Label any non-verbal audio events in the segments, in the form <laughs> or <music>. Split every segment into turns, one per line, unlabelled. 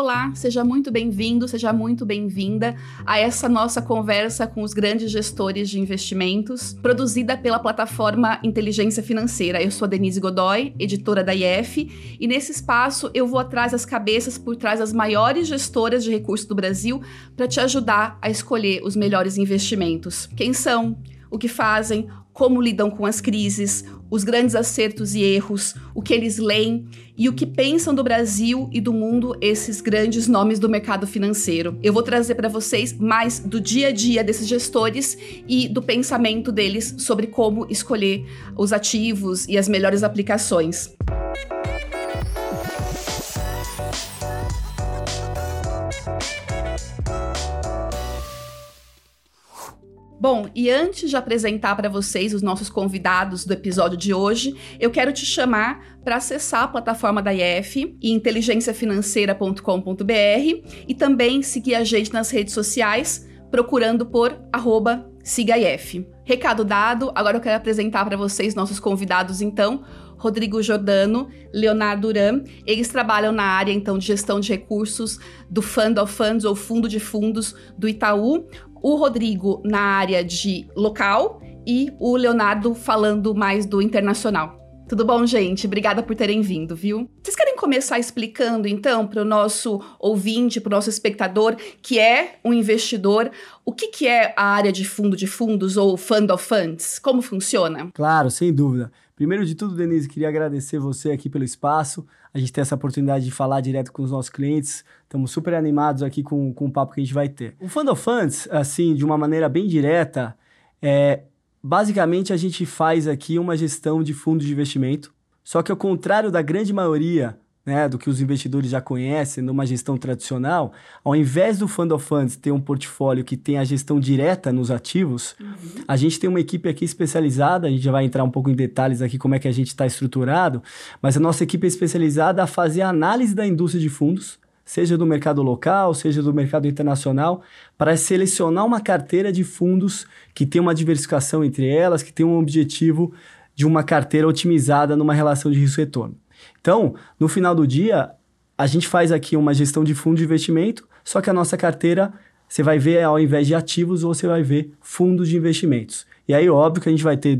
Olá, seja muito bem-vindo, seja muito bem-vinda a essa nossa conversa com os grandes gestores de investimentos, produzida pela plataforma Inteligência Financeira. Eu sou a Denise Godoy, editora da IF, e nesse espaço eu vou atrás das cabeças por trás das maiores gestoras de recursos do Brasil para te ajudar a escolher os melhores investimentos. Quem são? O que fazem? como lidam com as crises, os grandes acertos e erros, o que eles leem e o que pensam do Brasil e do mundo esses grandes nomes do mercado financeiro. Eu vou trazer para vocês mais do dia a dia desses gestores e do pensamento deles sobre como escolher os ativos e as melhores aplicações. Bom, e antes de apresentar para vocês os nossos convidados do episódio de hoje, eu quero te chamar para acessar a plataforma da IF e inteligenciafinanceira.com.br e também seguir a gente nas redes sociais procurando por arroba SigaIF. Recado dado, agora eu quero apresentar para vocês nossos convidados então. Rodrigo Jordano, Leonardo Uram. Eles trabalham na área então de gestão de recursos do Fund of Funds ou Fundo de Fundos do Itaú o Rodrigo na área de local e o Leonardo falando mais do internacional. Tudo bom, gente? Obrigada por terem vindo, viu? Vocês querem começar explicando, então, para o nosso ouvinte, para o nosso espectador, que é um investidor, o que, que é a área de fundo de fundos ou fund of funds? Como funciona?
Claro, sem dúvida. Primeiro de tudo, Denise, queria agradecer você aqui pelo espaço, a gente ter essa oportunidade de falar direto com os nossos clientes. Estamos super animados aqui com, com o papo que a gente vai ter. O Fund of Funds, assim, de uma maneira bem direta, é basicamente a gente faz aqui uma gestão de fundos de investimento, só que ao contrário da grande maioria né, do que os investidores já conhecem numa gestão tradicional, ao invés do Fund of Funds ter um portfólio que tem a gestão direta nos ativos, uhum. a gente tem uma equipe aqui especializada, a gente já vai entrar um pouco em detalhes aqui como é que a gente está estruturado, mas a nossa equipe é especializada a fazer a análise da indústria de fundos, seja do mercado local, seja do mercado internacional, para selecionar uma carteira de fundos que tem uma diversificação entre elas, que tem um objetivo de uma carteira otimizada numa relação de risco-retorno. Então, no final do dia, a gente faz aqui uma gestão de fundo de investimento, só que a nossa carteira, você vai ver, ao invés de ativos, você vai ver fundos de investimentos. E aí, óbvio que a gente vai ter,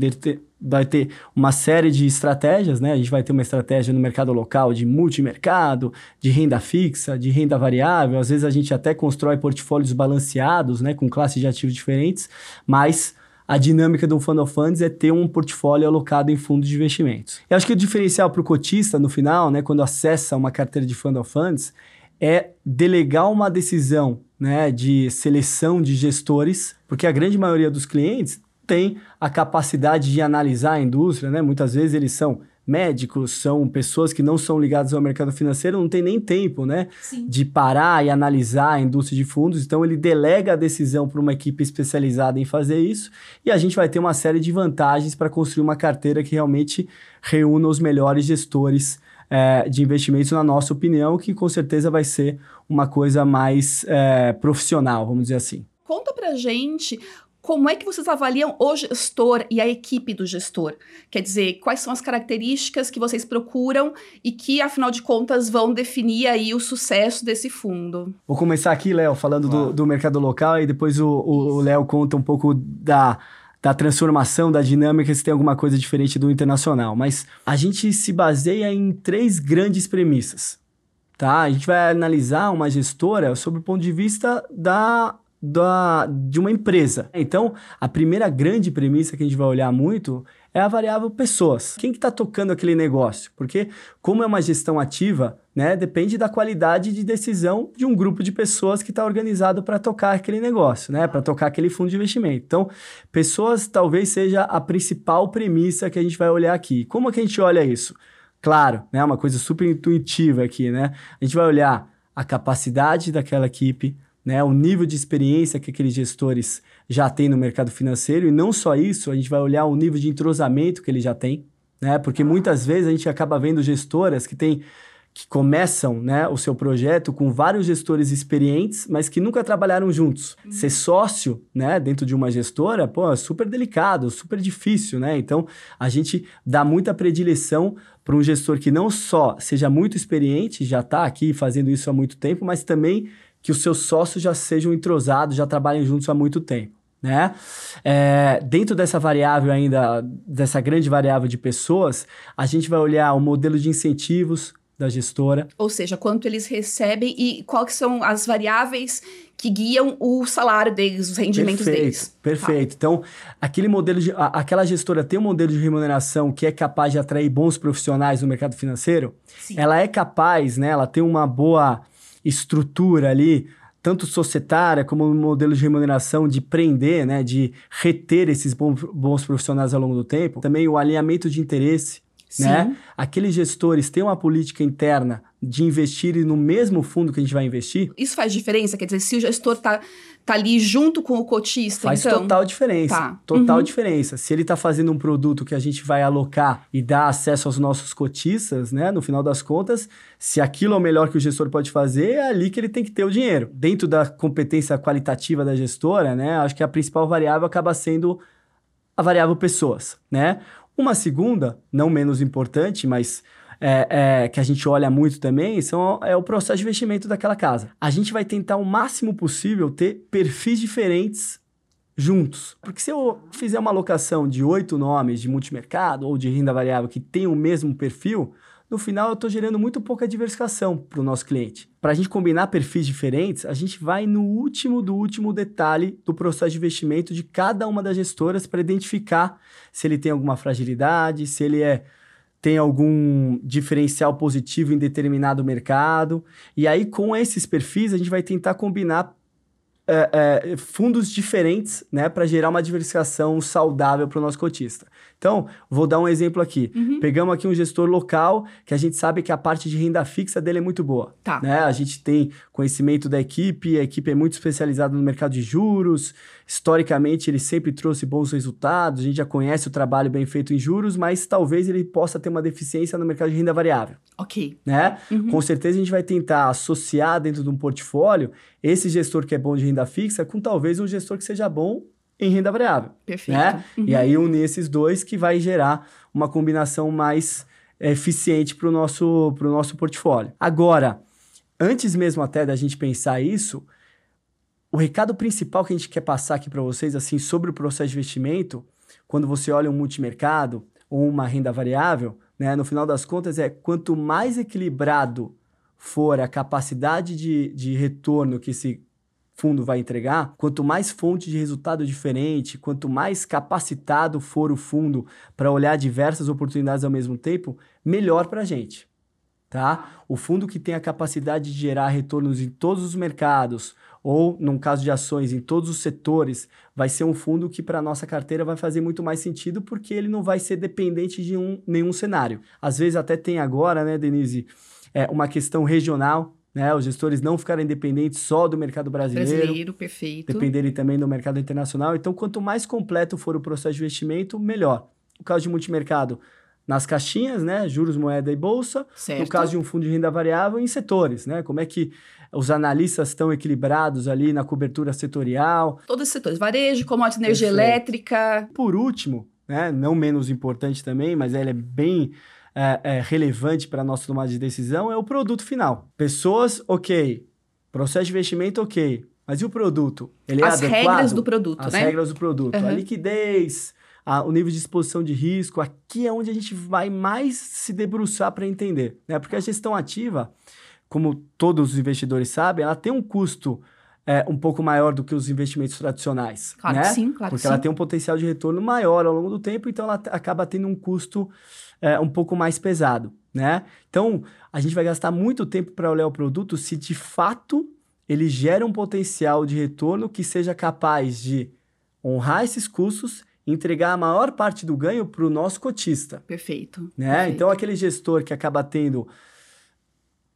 vai ter uma série de estratégias, né? A gente vai ter uma estratégia no mercado local de multimercado, de renda fixa, de renda variável. Às vezes a gente até constrói portfólios balanceados, né? Com classes de ativos diferentes, mas a dinâmica do of Funds é ter um portfólio alocado em fundos de investimentos. Eu acho que o diferencial para o cotista, no final, né, quando acessa uma carteira de Fund of Funds, é delegar uma decisão né, de seleção de gestores, porque a grande maioria dos clientes tem a capacidade de analisar a indústria, né? Muitas vezes eles são médicos, são pessoas que não são ligadas ao mercado financeiro, não tem nem tempo, né, Sim. de parar e analisar a indústria de fundos. Então ele delega a decisão para uma equipe especializada em fazer isso, e a gente vai ter uma série de vantagens para construir uma carteira que realmente reúna os melhores gestores é, de investimentos, na nossa opinião, que com certeza vai ser uma coisa mais é, profissional, vamos dizer assim.
Conta pra gente como é que vocês avaliam o gestor e a equipe do gestor? Quer dizer, quais são as características que vocês procuram e que, afinal de contas, vão definir aí o sucesso desse fundo?
Vou começar aqui, Léo, falando do, do, mercado local e depois o Léo conta um pouco da, da transformação, da dinâmica, se tem alguma coisa diferente do internacional. Mas a gente se baseia em três grandes premissas. Tá? A gente vai analisar uma gestora sob o ponto de vista da da, de uma empresa. Então, a primeira grande premissa que a gente vai olhar muito é a variável pessoas. Quem que está tocando aquele negócio? Porque, como é uma gestão ativa, né, depende da qualidade de decisão de um grupo de pessoas que está organizado para tocar aquele negócio, né, para tocar aquele fundo de investimento. Então, pessoas talvez seja a principal premissa que a gente vai olhar aqui. Como é que a gente olha isso? Claro, né, uma coisa super intuitiva aqui, né? A gente vai olhar a capacidade daquela equipe, né, o nível de experiência que aqueles gestores já têm no mercado financeiro e não só isso, a gente vai olhar o nível de entrosamento que ele já tem, né, porque muitas vezes a gente acaba vendo gestoras que têm que começam né, o seu projeto com vários gestores experientes, mas que nunca trabalharam juntos. Uhum. Ser sócio né, dentro de uma gestora, pô, é super delicado, super difícil, né? Então, a gente dá muita predileção para um gestor que não só seja muito experiente, já está aqui fazendo isso há muito tempo, mas também que os seus sócios já sejam entrosados, já trabalhem juntos há muito tempo. Né? É, dentro dessa variável ainda, dessa grande variável de pessoas, a gente vai olhar o modelo de incentivos da gestora.
Ou seja, quanto eles recebem e quais são as variáveis que guiam o salário deles, os rendimentos
perfeito,
deles.
Perfeito. Tá. Então, aquele modelo de, a, aquela gestora tem um modelo de remuneração que é capaz de atrair bons profissionais no mercado financeiro. Sim. Ela é capaz, né? Ela tem uma boa estrutura ali, tanto societária como um modelo de remuneração de prender, né, de reter esses bons, profissionais ao longo do tempo. Também o alinhamento de interesse, Sim. né? Aqueles gestores têm uma política interna de investir no mesmo fundo que a gente vai investir.
Isso faz diferença? Quer dizer, se o gestor está tá ali junto com o cotista,
faz
então...
total diferença. Tá. Total uhum. diferença. Se ele está fazendo um produto que a gente vai alocar e dar acesso aos nossos cotistas, né? No final das contas, se aquilo é o melhor que o gestor pode fazer, é ali que ele tem que ter o dinheiro. Dentro da competência qualitativa da gestora, né? Acho que a principal variável acaba sendo a variável pessoas, né? Uma segunda, não menos importante, mas é, é, que a gente olha muito também são, é o processo de investimento daquela casa. A gente vai tentar o máximo possível ter perfis diferentes juntos. Porque se eu fizer uma alocação de oito nomes de multimercado ou de renda variável que tem o mesmo perfil, no final eu estou gerando muito pouca diversificação para o nosso cliente. Para a gente combinar perfis diferentes, a gente vai no último do último detalhe do processo de investimento de cada uma das gestoras para identificar se ele tem alguma fragilidade, se ele é tem algum diferencial positivo em determinado mercado. E aí, com esses perfis, a gente vai tentar combinar é, é, fundos diferentes, né, para gerar uma diversificação saudável para o nosso cotista. Então, vou dar um exemplo aqui. Uhum. Pegamos aqui um gestor local que a gente sabe que a parte de renda fixa dele é muito boa. Tá. Né? A gente tem conhecimento da equipe, a equipe é muito especializada no mercado de juros. Historicamente, ele sempre trouxe bons resultados. A gente já conhece o trabalho bem feito em juros, mas talvez ele possa ter uma deficiência no mercado de renda variável.
Ok.
Né? Uhum. Com certeza, a gente vai tentar associar dentro de um portfólio esse gestor que é bom de renda fixa com talvez um gestor que seja bom em renda variável.
Perfeito.
Né? Uhum. E aí unir esses dois que vai gerar uma combinação mais eficiente para o nosso, nosso portfólio. Agora, antes mesmo até da gente pensar isso, o recado principal que a gente quer passar aqui para vocês, assim, sobre o processo de investimento, quando você olha um multimercado ou uma renda variável, né, no final das contas é quanto mais equilibrado for a capacidade de, de retorno que esse fundo vai entregar, quanto mais fonte de resultado diferente, quanto mais capacitado for o fundo para olhar diversas oportunidades ao mesmo tempo, melhor para a gente. Tá? O fundo que tem a capacidade de gerar retornos em todos os mercados, ou, num caso de ações, em todos os setores, vai ser um fundo que para a nossa carteira vai fazer muito mais sentido porque ele não vai ser dependente de um, nenhum cenário. Às vezes até tem agora, né, Denise, é, uma questão regional né? Os gestores não ficarem dependentes só do mercado brasileiro.
Brasileiro, perfeito.
Dependerem também do mercado internacional. Então, quanto mais completo for o processo de investimento, melhor. No caso de multimercado, nas caixinhas, né? Juros, moeda e bolsa. Certo. No caso de um fundo de renda variável, em setores, né? Como é que os analistas estão equilibrados ali na cobertura setorial.
Todos os setores, varejo, commodities, energia elétrica.
Por último, né? Não menos importante também, mas ele é bem é, é, relevante para a nossa tomada de decisão é o produto final. Pessoas, ok. Processo de investimento, ok. Mas e o produto? Ele é
As
adequado?
regras do produto,
As
né?
As regras do produto. Uhum. A liquidez, a, o nível de exposição de risco. Aqui é onde a gente vai mais se debruçar para entender. Né? Porque a gestão ativa, como todos os investidores sabem, ela tem um custo é, um pouco maior do que os investimentos tradicionais.
Claro
né?
que sim, claro
Porque
que
ela
sim.
tem um potencial de retorno maior ao longo do tempo, então ela acaba tendo um custo é, um pouco mais pesado, né? Então, a gente vai gastar muito tempo para olhar o produto se de fato ele gera um potencial de retorno que seja capaz de honrar esses custos entregar a maior parte do ganho para o nosso cotista.
Perfeito.
Né?
Perfeito.
Então, aquele gestor que acaba tendo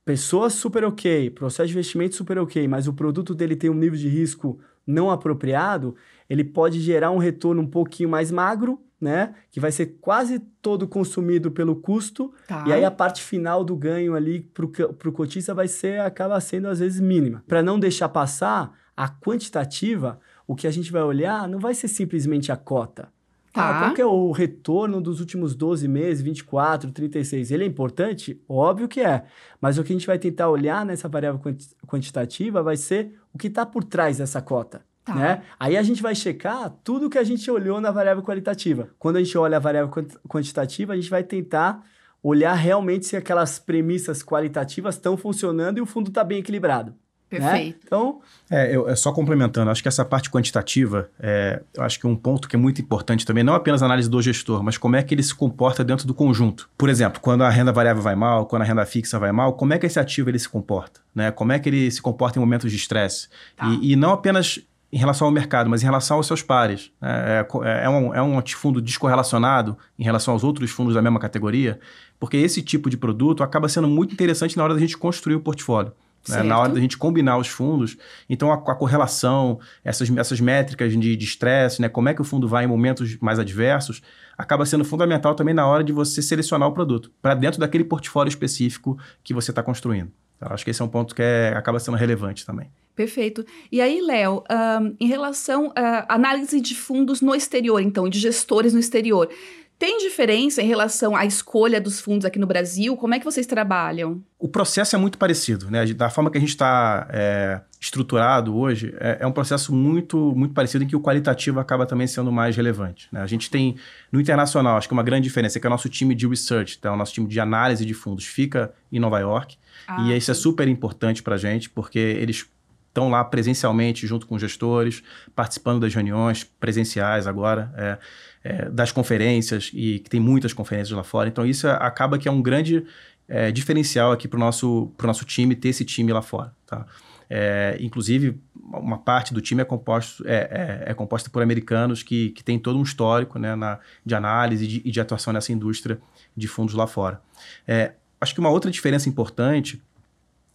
pessoas super ok, processo de investimento super ok, mas o produto dele tem um nível de risco não apropriado, ele pode gerar um retorno um pouquinho mais magro, né? Que vai ser quase todo consumido pelo custo. Tá. E aí a parte final do ganho ali para o cotista vai ser, acaba sendo às vezes mínima. Para não deixar passar a quantitativa, o que a gente vai olhar não vai ser simplesmente a cota. Tá. Ah, qual que é o retorno dos últimos 12 meses, 24, 36? Ele é importante? Óbvio que é. Mas o que a gente vai tentar olhar nessa variável quantitativa vai ser o que está por trás dessa cota. Tá. Né? Aí a gente vai checar tudo que a gente olhou na variável qualitativa. Quando a gente olha a variável quantitativa, a gente vai tentar olhar realmente se aquelas premissas qualitativas estão funcionando e o fundo está bem equilibrado.
Né? Perfeito. Né?
Então. É, eu, é, só complementando, acho que essa parte quantitativa, é, eu acho que um ponto que é muito importante também, não apenas a análise do gestor, mas como é que ele se comporta dentro do conjunto. Por exemplo, quando a renda variável vai mal, quando a renda fixa vai mal, como é que esse ativo ele se comporta? Né? Como é que ele se comporta em momentos de estresse? Tá. E, e não apenas em relação ao mercado, mas em relação aos seus pares. É, é, é, um, é um fundo descorrelacionado em relação aos outros fundos da mesma categoria, porque esse tipo de produto acaba sendo muito interessante na hora da gente construir o portfólio. Né? Na hora da gente combinar os fundos. Então, a, a correlação, essas, essas métricas de estresse, né? como é que o fundo vai em momentos mais adversos, acaba sendo fundamental também na hora de você selecionar o produto, para dentro daquele portfólio específico que você está construindo. Então, acho que esse é um ponto que é, acaba sendo relevante também.
Perfeito. E aí, Léo, um, em relação à análise de fundos no exterior, então, de gestores no exterior, tem diferença em relação à escolha dos fundos aqui no Brasil? Como é que vocês trabalham?
O processo é muito parecido, né? Da forma que a gente está é, estruturado hoje, é, é, um processo muito, muito parecido em que o qualitativo acaba também sendo mais relevante. Né? A gente tem, no internacional, acho que uma grande diferença é que o nosso time de research, então, o nosso time de análise de fundos fica em Nova York. Ah, e isso é super importante para a gente, porque eles estão lá presencialmente junto com gestores, participando das reuniões presenciais agora. É, é, das conferências, e que tem muitas conferências lá fora. Então, isso acaba que é um grande é, diferencial aqui para o nosso, nosso time, ter esse time lá fora. Tá? É, inclusive, uma parte do time é, composto, é, é, é composta por americanos que, que tem todo um histórico né, na, de análise e de, de, atuação nessa indústria de fundos lá fora. É, acho que uma outra diferença importante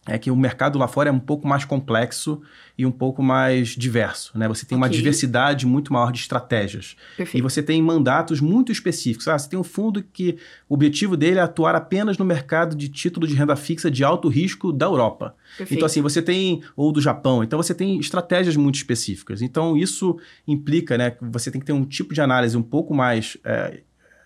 é que o mercado lá fora é um pouco mais complexo e um pouco mais diverso, né? Você tem okay. uma diversidade muito maior de estratégias. Perfeito. E você tem mandatos muito específicos. Ah, você tem um fundo que o objetivo dele é atuar apenas no mercado de título de renda fixa de alto risco da Europa. Perfeito. Então, assim, você tem... Ou do Japão. Então, você tem estratégias muito específicas. Então, isso implica, né? Que você tem que ter um tipo de análise um pouco mais... É,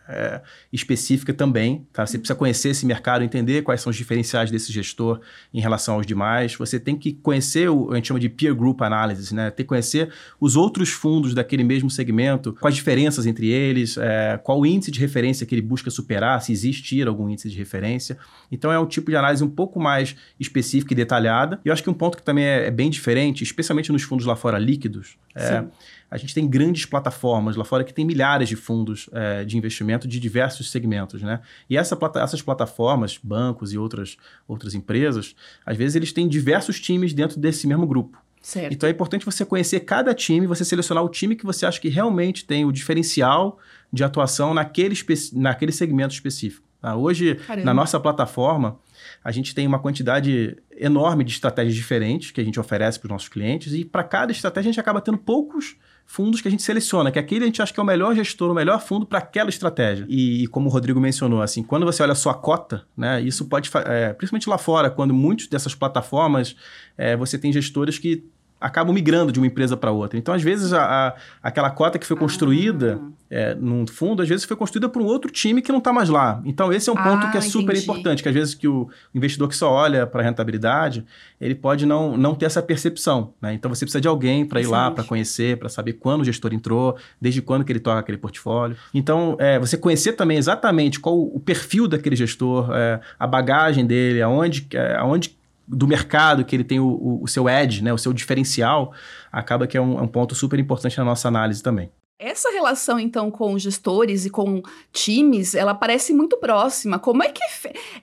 é, específica também. Tá? Você precisa conhecer esse mercado, entender quais são os diferenciais desse gestor em relação aos demais. Você tem que conhecer o a gente chama de peer group analysis, né? Ter que conhecer os outros fundos daquele mesmo segmento, quais diferenças entre eles, é, qual o índice de referência que ele busca superar, se existir algum índice de referência. Então é um tipo de análise um pouco mais específica e detalhada. E eu acho que um ponto que também é, é bem diferente, especialmente nos fundos lá fora líquidos, é, a gente tem grandes plataformas lá fora que tem milhares de fundos é, de investimento de diversos segmentos, né? E essa plata essas plataformas, bancos e outras, outras empresas, às vezes eles têm diversos times dentro desse mesmo grupo. Certo. Então é importante você conhecer cada time, você selecionar o time que você acha que realmente tem o diferencial de atuação naquele, naquele segmento específico. Tá? Hoje, Caramba. na nossa plataforma, a gente tem uma quantidade enorme de estratégias diferentes que a gente oferece para os nossos clientes e para cada estratégia a gente acaba tendo poucos fundos que a gente seleciona, que aquele a gente acha que é o melhor gestor, o melhor fundo para aquela estratégia. E, e, como o Rodrigo mencionou, assim, quando você olha a sua cota, né, isso pode, é, principalmente lá fora, quando muitas dessas plataformas, é, você tem gestores que acabam migrando de uma empresa para outra. Então, às vezes, a, a, aquela cota que foi construída ah. é, num fundo, às vezes foi construída por um outro time que não está mais lá. Então, esse é um ponto ah, que é super entendi. importante, que às vezes que o investidor que só olha para a rentabilidade, ele pode não, não ter essa percepção. Né? Então, você precisa de alguém para ir lá, para conhecer, para saber quando o gestor entrou, desde quando que ele toca aquele portfólio. Então, é, você conhecer também exatamente qual o perfil daquele gestor, é, a bagagem dele, aonde, é, aonde do mercado, que ele tem o, o, seu edge, né, o seu diferencial, acaba que é um, é um ponto super importante na nossa análise também.
Essa relação, então, com gestores e com times, ela parece muito próxima. Como é que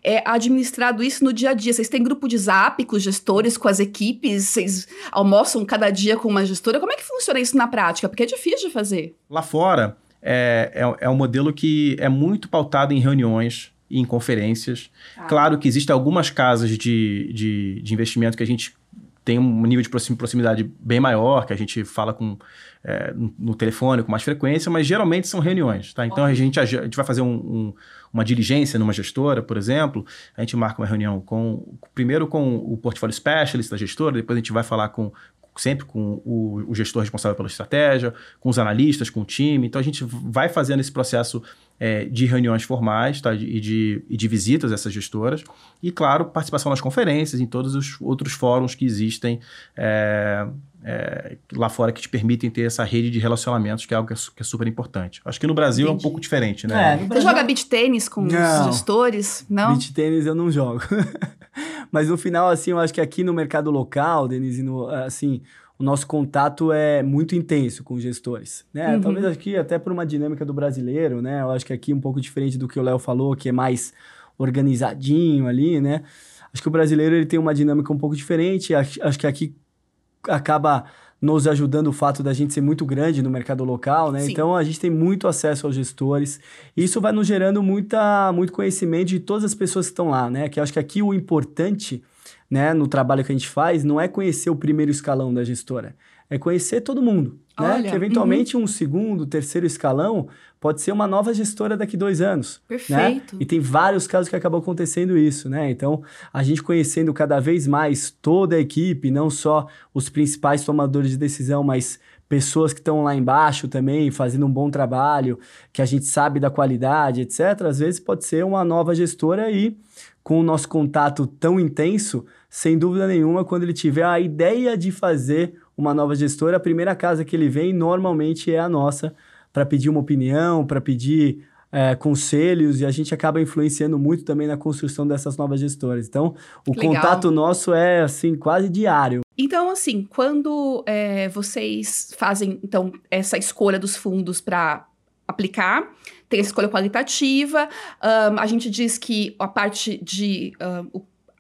é administrado isso no dia a dia? Vocês têm grupo de zap com os gestores, com as equipes? Vocês almoçam cada dia com uma gestora? Como é que funciona isso na prática? Porque é difícil de fazer.
Lá fora, é, é, é um modelo que é muito pautado em reuniões, em conferências. Ah. Claro que existem algumas casas de, de, de, investimento que a gente tem um nível de proximidade bem maior, que a gente fala com, é, no telefone com mais frequência, mas geralmente são reuniões. Tá? Então a gente, a gente vai fazer um, um, uma diligência numa gestora, por exemplo, a gente marca uma reunião com primeiro com o portfólio specialist da gestora, depois a gente vai falar com sempre com o, o, gestor responsável pela estratégia, com os analistas, com o time. Então a gente vai fazendo esse processo é, de reuniões formais tá, e, de, e de visitas a essas gestoras. E, claro, participação nas conferências, em todos os outros fóruns que existem é, é, lá fora que te permitem ter essa rede de relacionamentos, que é algo que é, que é super importante. Acho que no Brasil Entendi. é um pouco diferente, né?
Você joga beat tênis com não. os gestores? Não?
Beat tênis eu não jogo. <laughs> Mas no final, assim, eu acho que aqui no mercado local, Denise, no, assim, o nosso contato é muito intenso com os gestores, né? Uhum. Talvez aqui até por uma dinâmica do brasileiro, né? Eu acho que aqui um pouco diferente do que o Léo falou, que é mais organizadinho ali, né? Acho que o brasileiro ele tem uma dinâmica um pouco diferente. Acho, que aqui acaba nos ajudando o fato da gente ser muito grande no mercado local, né? Sim. Então a gente tem muito acesso aos gestores. E isso vai nos gerando muita, muito conhecimento de todas as pessoas que estão lá, né? Que acho que aqui o importante, né, no trabalho que a gente faz, não é conhecer o primeiro escalão da gestora, é conhecer todo mundo. Né? Olha, que eventualmente uhum. um segundo, terceiro escalão pode ser uma nova gestora daqui dois anos.
Né? Perfeito.
Né? E tem vários casos que acabam acontecendo isso, né? Então, a gente conhecendo cada vez mais toda a equipe, não só os principais tomadores de decisão, mas pessoas que estão lá embaixo também fazendo um bom trabalho, que a gente sabe da qualidade, etc. Às vezes pode ser uma nova gestora e com o nosso contato tão intenso, sem dúvida nenhuma, quando ele tiver a ideia de fazer uma nova gestora, a primeira casa que ele vem normalmente é a nossa, para pedir uma opinião, para pedir é, conselhos, e a gente acaba influenciando muito também na construção dessas novas gestoras. Então, o Legal. contato nosso é, assim, quase diário.
Então, assim, quando é, vocês fazem, então, essa escolha dos fundos para aplicar, tem a escolha qualitativa, um, a gente diz que a parte de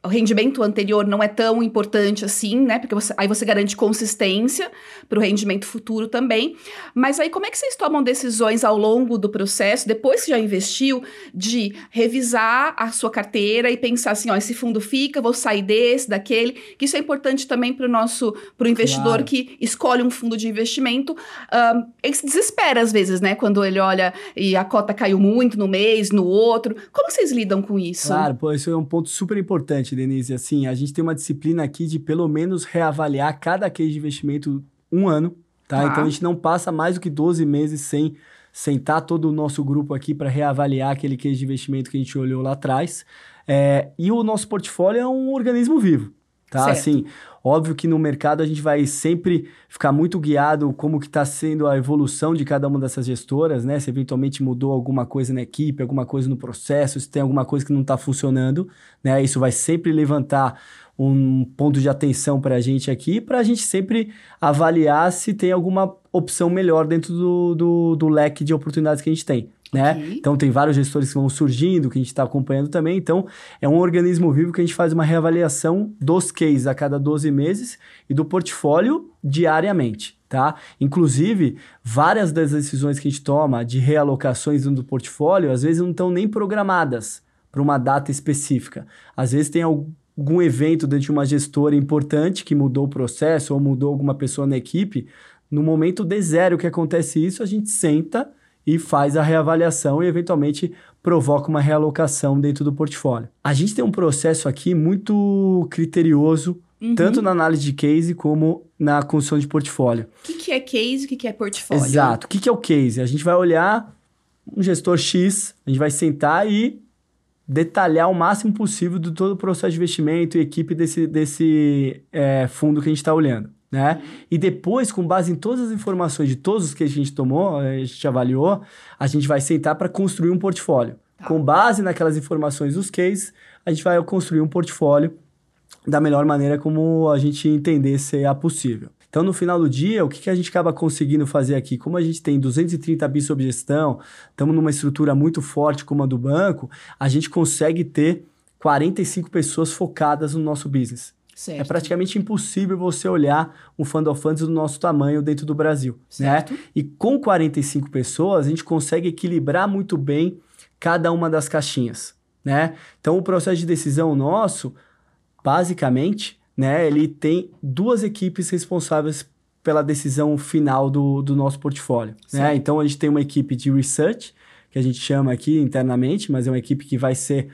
o rendimento anterior não é tão importante assim, né? Porque você, aí você garante consistência para o rendimento futuro também. Mas aí, como é que vocês tomam decisões ao longo do processo, depois que já investiu, de revisar a sua carteira e pensar assim: ó, esse fundo fica, vou sair desse, daquele. Que isso é importante também para o nosso pro investidor claro. que escolhe um fundo de investimento. Um, ele se desespera às vezes, né? Quando ele olha e a cota caiu muito no mês, no outro. Como vocês lidam com isso?
Claro, pô, isso é um ponto super importante Denise, assim, a gente tem uma disciplina aqui de pelo menos reavaliar cada case de investimento um ano, tá? Então a gente não passa mais do que 12 meses sem sentar todo o nosso grupo aqui para reavaliar aquele case de investimento que a gente olhou lá atrás. É, e o nosso portfólio é um organismo vivo, tá? Certo. Assim, Óbvio que no mercado a gente vai sempre ficar muito guiado como que está sendo a evolução de cada uma dessas gestoras, né? Se eventualmente mudou alguma coisa na equipe, alguma coisa no processo, se tem alguma coisa que não está funcionando, né? Isso vai sempre levantar um ponto de atenção para a gente aqui, para a gente sempre avaliar se tem alguma opção melhor dentro do, do, do leque de oportunidades que a gente tem né? Okay. Então tem vários gestores que vão surgindo, que a gente está acompanhando também. Então é um organismo vivo que a gente faz uma reavaliação dos cases a cada 12 meses e do portfólio diariamente. Tá? Inclusive, várias das decisões que a gente toma de realocações do portfólio, às vezes não estão nem programadas para uma data específica. Às vezes tem algum evento dentro de uma gestora importante que mudou o processo ou mudou alguma pessoa na equipe. No momento de zero que acontece isso, a gente senta e faz a reavaliação e eventualmente provoca uma realocação dentro do portfólio. A gente tem um processo aqui muito criterioso, uhum. tanto na análise de case como na construção de portfólio.
O que, que, é case e o que, que é portfólio?
Exato. O que, que é o case? A gente vai olhar um gestor X, a gente vai sentar e detalhar o máximo possível do todo o processo de investimento e equipe desse, desse é, fundo que a gente está olhando né? E depois, com base em todas as informações de todos os que a gente tomou, a gente avaliou, a gente vai sentar para construir um portfólio. Tá. Com base naquelas informações dos cases, a gente vai construir um portfólio da melhor maneira como a gente entender ser a possível. Então, no final do dia, o que, que a gente acaba conseguindo fazer aqui? Como a gente tem 230 bis sob gestão, estamos numa estrutura muito forte como a do banco, a gente consegue ter 45 pessoas focadas no nosso business. Certo. É praticamente impossível você olhar um fund of funds do nosso tamanho dentro do Brasil, né? certo. né? E com 45 pessoas, a gente consegue equilibrar muito bem cada uma das caixinhas, né? Então, o processo de decisão nosso, basicamente, né, ele tem duas equipes responsáveis pela decisão final do, do nosso portfólio, né? Então, a gente tem uma equipe de research, que a gente chama aqui internamente, mas é uma equipe que vai ser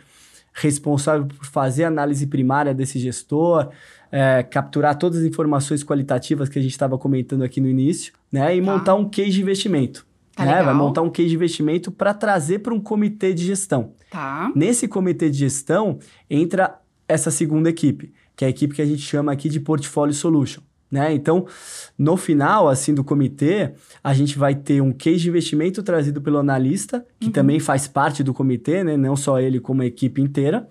responsável por fazer a análise primária desse gestor, é, capturar todas as informações qualitativas que a gente estava comentando aqui no início, né? E
Tá.
montar um case de investimento.
Tá
né? Vai montar um case de investimento para trazer para um comitê de gestão.
Tá.
Nesse comitê de gestão entra essa segunda equipe, que é a equipe que a gente chama aqui de Portfolio Solution. Né? Então, no final assim do comitê, a gente vai ter um case de investimento trazido pelo analista, que também faz parte do comitê, né? não só ele, como a equipe inteira,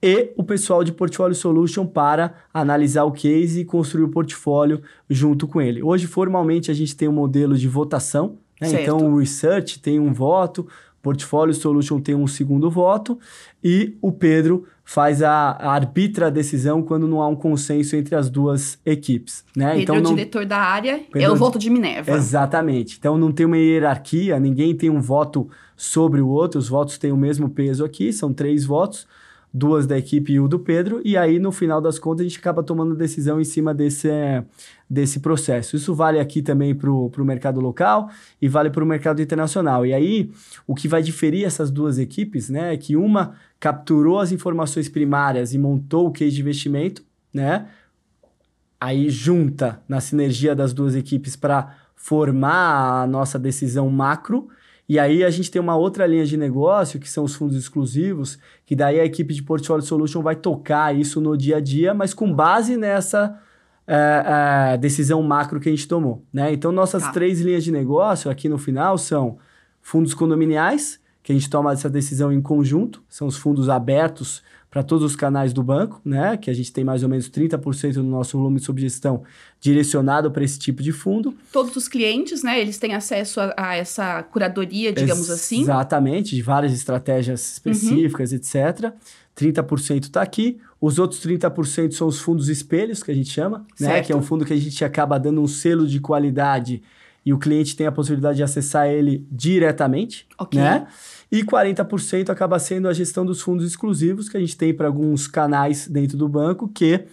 e o pessoal de Portfolio Solution para analisar o case e construir o portfólio junto com ele. Hoje, formalmente, a gente tem um modelo de votação, né? Então o Research tem um voto, Portfolio Solution tem um segundo voto e o Pedro faz a, a arbitra a decisão quando não há um consenso entre as duas equipes, né?
Pedro,
então
é o
não
diretor da área, é
Pedro-
o voto de Minerva.
Exatamente. Então não tem uma hierarquia, ninguém tem um voto sobre o outro, os votos têm o mesmo peso aqui, são três votos, duas da equipe e o do Pedro, e aí no final das contas a gente acaba tomando decisão em cima desse, eh, desse processo. Isso vale aqui também para o mercado local e vale para o mercado internacional. E aí o que vai diferir essas duas equipes, né, é que uma capturou as informações primárias e montou o case de investimento, né, aí junta na sinergia das duas equipes para formar a nossa decisão macro. E aí a gente tem uma outra linha de negócio, que são os fundos exclusivos, que daí a equipe de Portfolio Solution vai tocar isso no dia a dia, mas com base nessa é, é, decisão macro que a gente tomou. Né? Então, nossas
Tá.
três linhas de negócio aqui no final são fundos condominiais, que a gente toma essa decisão em conjunto, são os fundos abertos para todos os canais do banco, né? Que a gente tem mais ou menos 30% do nosso volume sob gestão direcionado para esse tipo de fundo.
Todos os clientes, né, eles têm acesso a, a essa curadoria, digamos assim.
Exatamente, de várias estratégias específicas, etc. 30% está aqui. Os outros 30% são os fundos espelhos, que a gente chama, né?
Certo.
Que é um fundo que a gente acaba dando um selo de qualidade e o cliente tem a possibilidade de acessar ele diretamente,
Ok.
né? E 40% acaba sendo a gestão dos fundos exclusivos que a gente tem para alguns canais dentro do banco que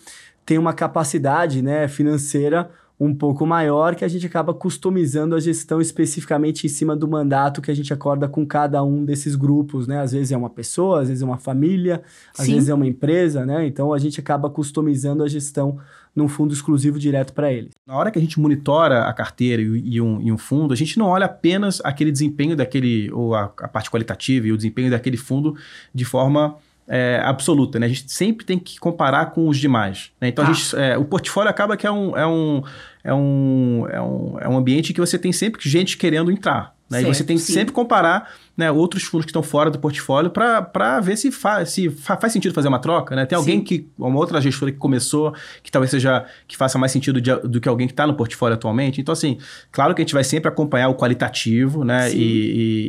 tem uma capacidade né, financeira um pouco maior que a gente acaba customizando a gestão especificamente em cima do mandato que a gente acorda com cada um desses grupos, né? Às vezes é uma pessoa, às vezes é uma família, às
Sim.
vezes é uma empresa, né? Então a gente acaba customizando a gestão num fundo exclusivo direto para eles.
Na hora que a gente monitora a carteira e, e um, e um fundo, a gente não olha apenas aquele desempenho daquele, ou a, a parte qualitativa e o desempenho daquele fundo de forma é, absoluta, né? A gente sempre tem que comparar com os demais. né? Então, a
Tá.
gente, é, o portfólio acaba que é um, é, um, é, um, é, um, é um ambiente que você tem sempre gente querendo entrar. Né? E
Certo,
você tem que
sim.
sempre comparar né, outros fundos que estão fora do portfólio para ver se, fa se fa- faz sentido fazer uma troca. Né? Tem alguém
Sim.
que, uma outra gestora que começou, que talvez seja, que faça mais sentido de- do que alguém que está no portfólio atualmente. Então, assim, claro que a gente vai sempre acompanhar o qualitativo, né? E,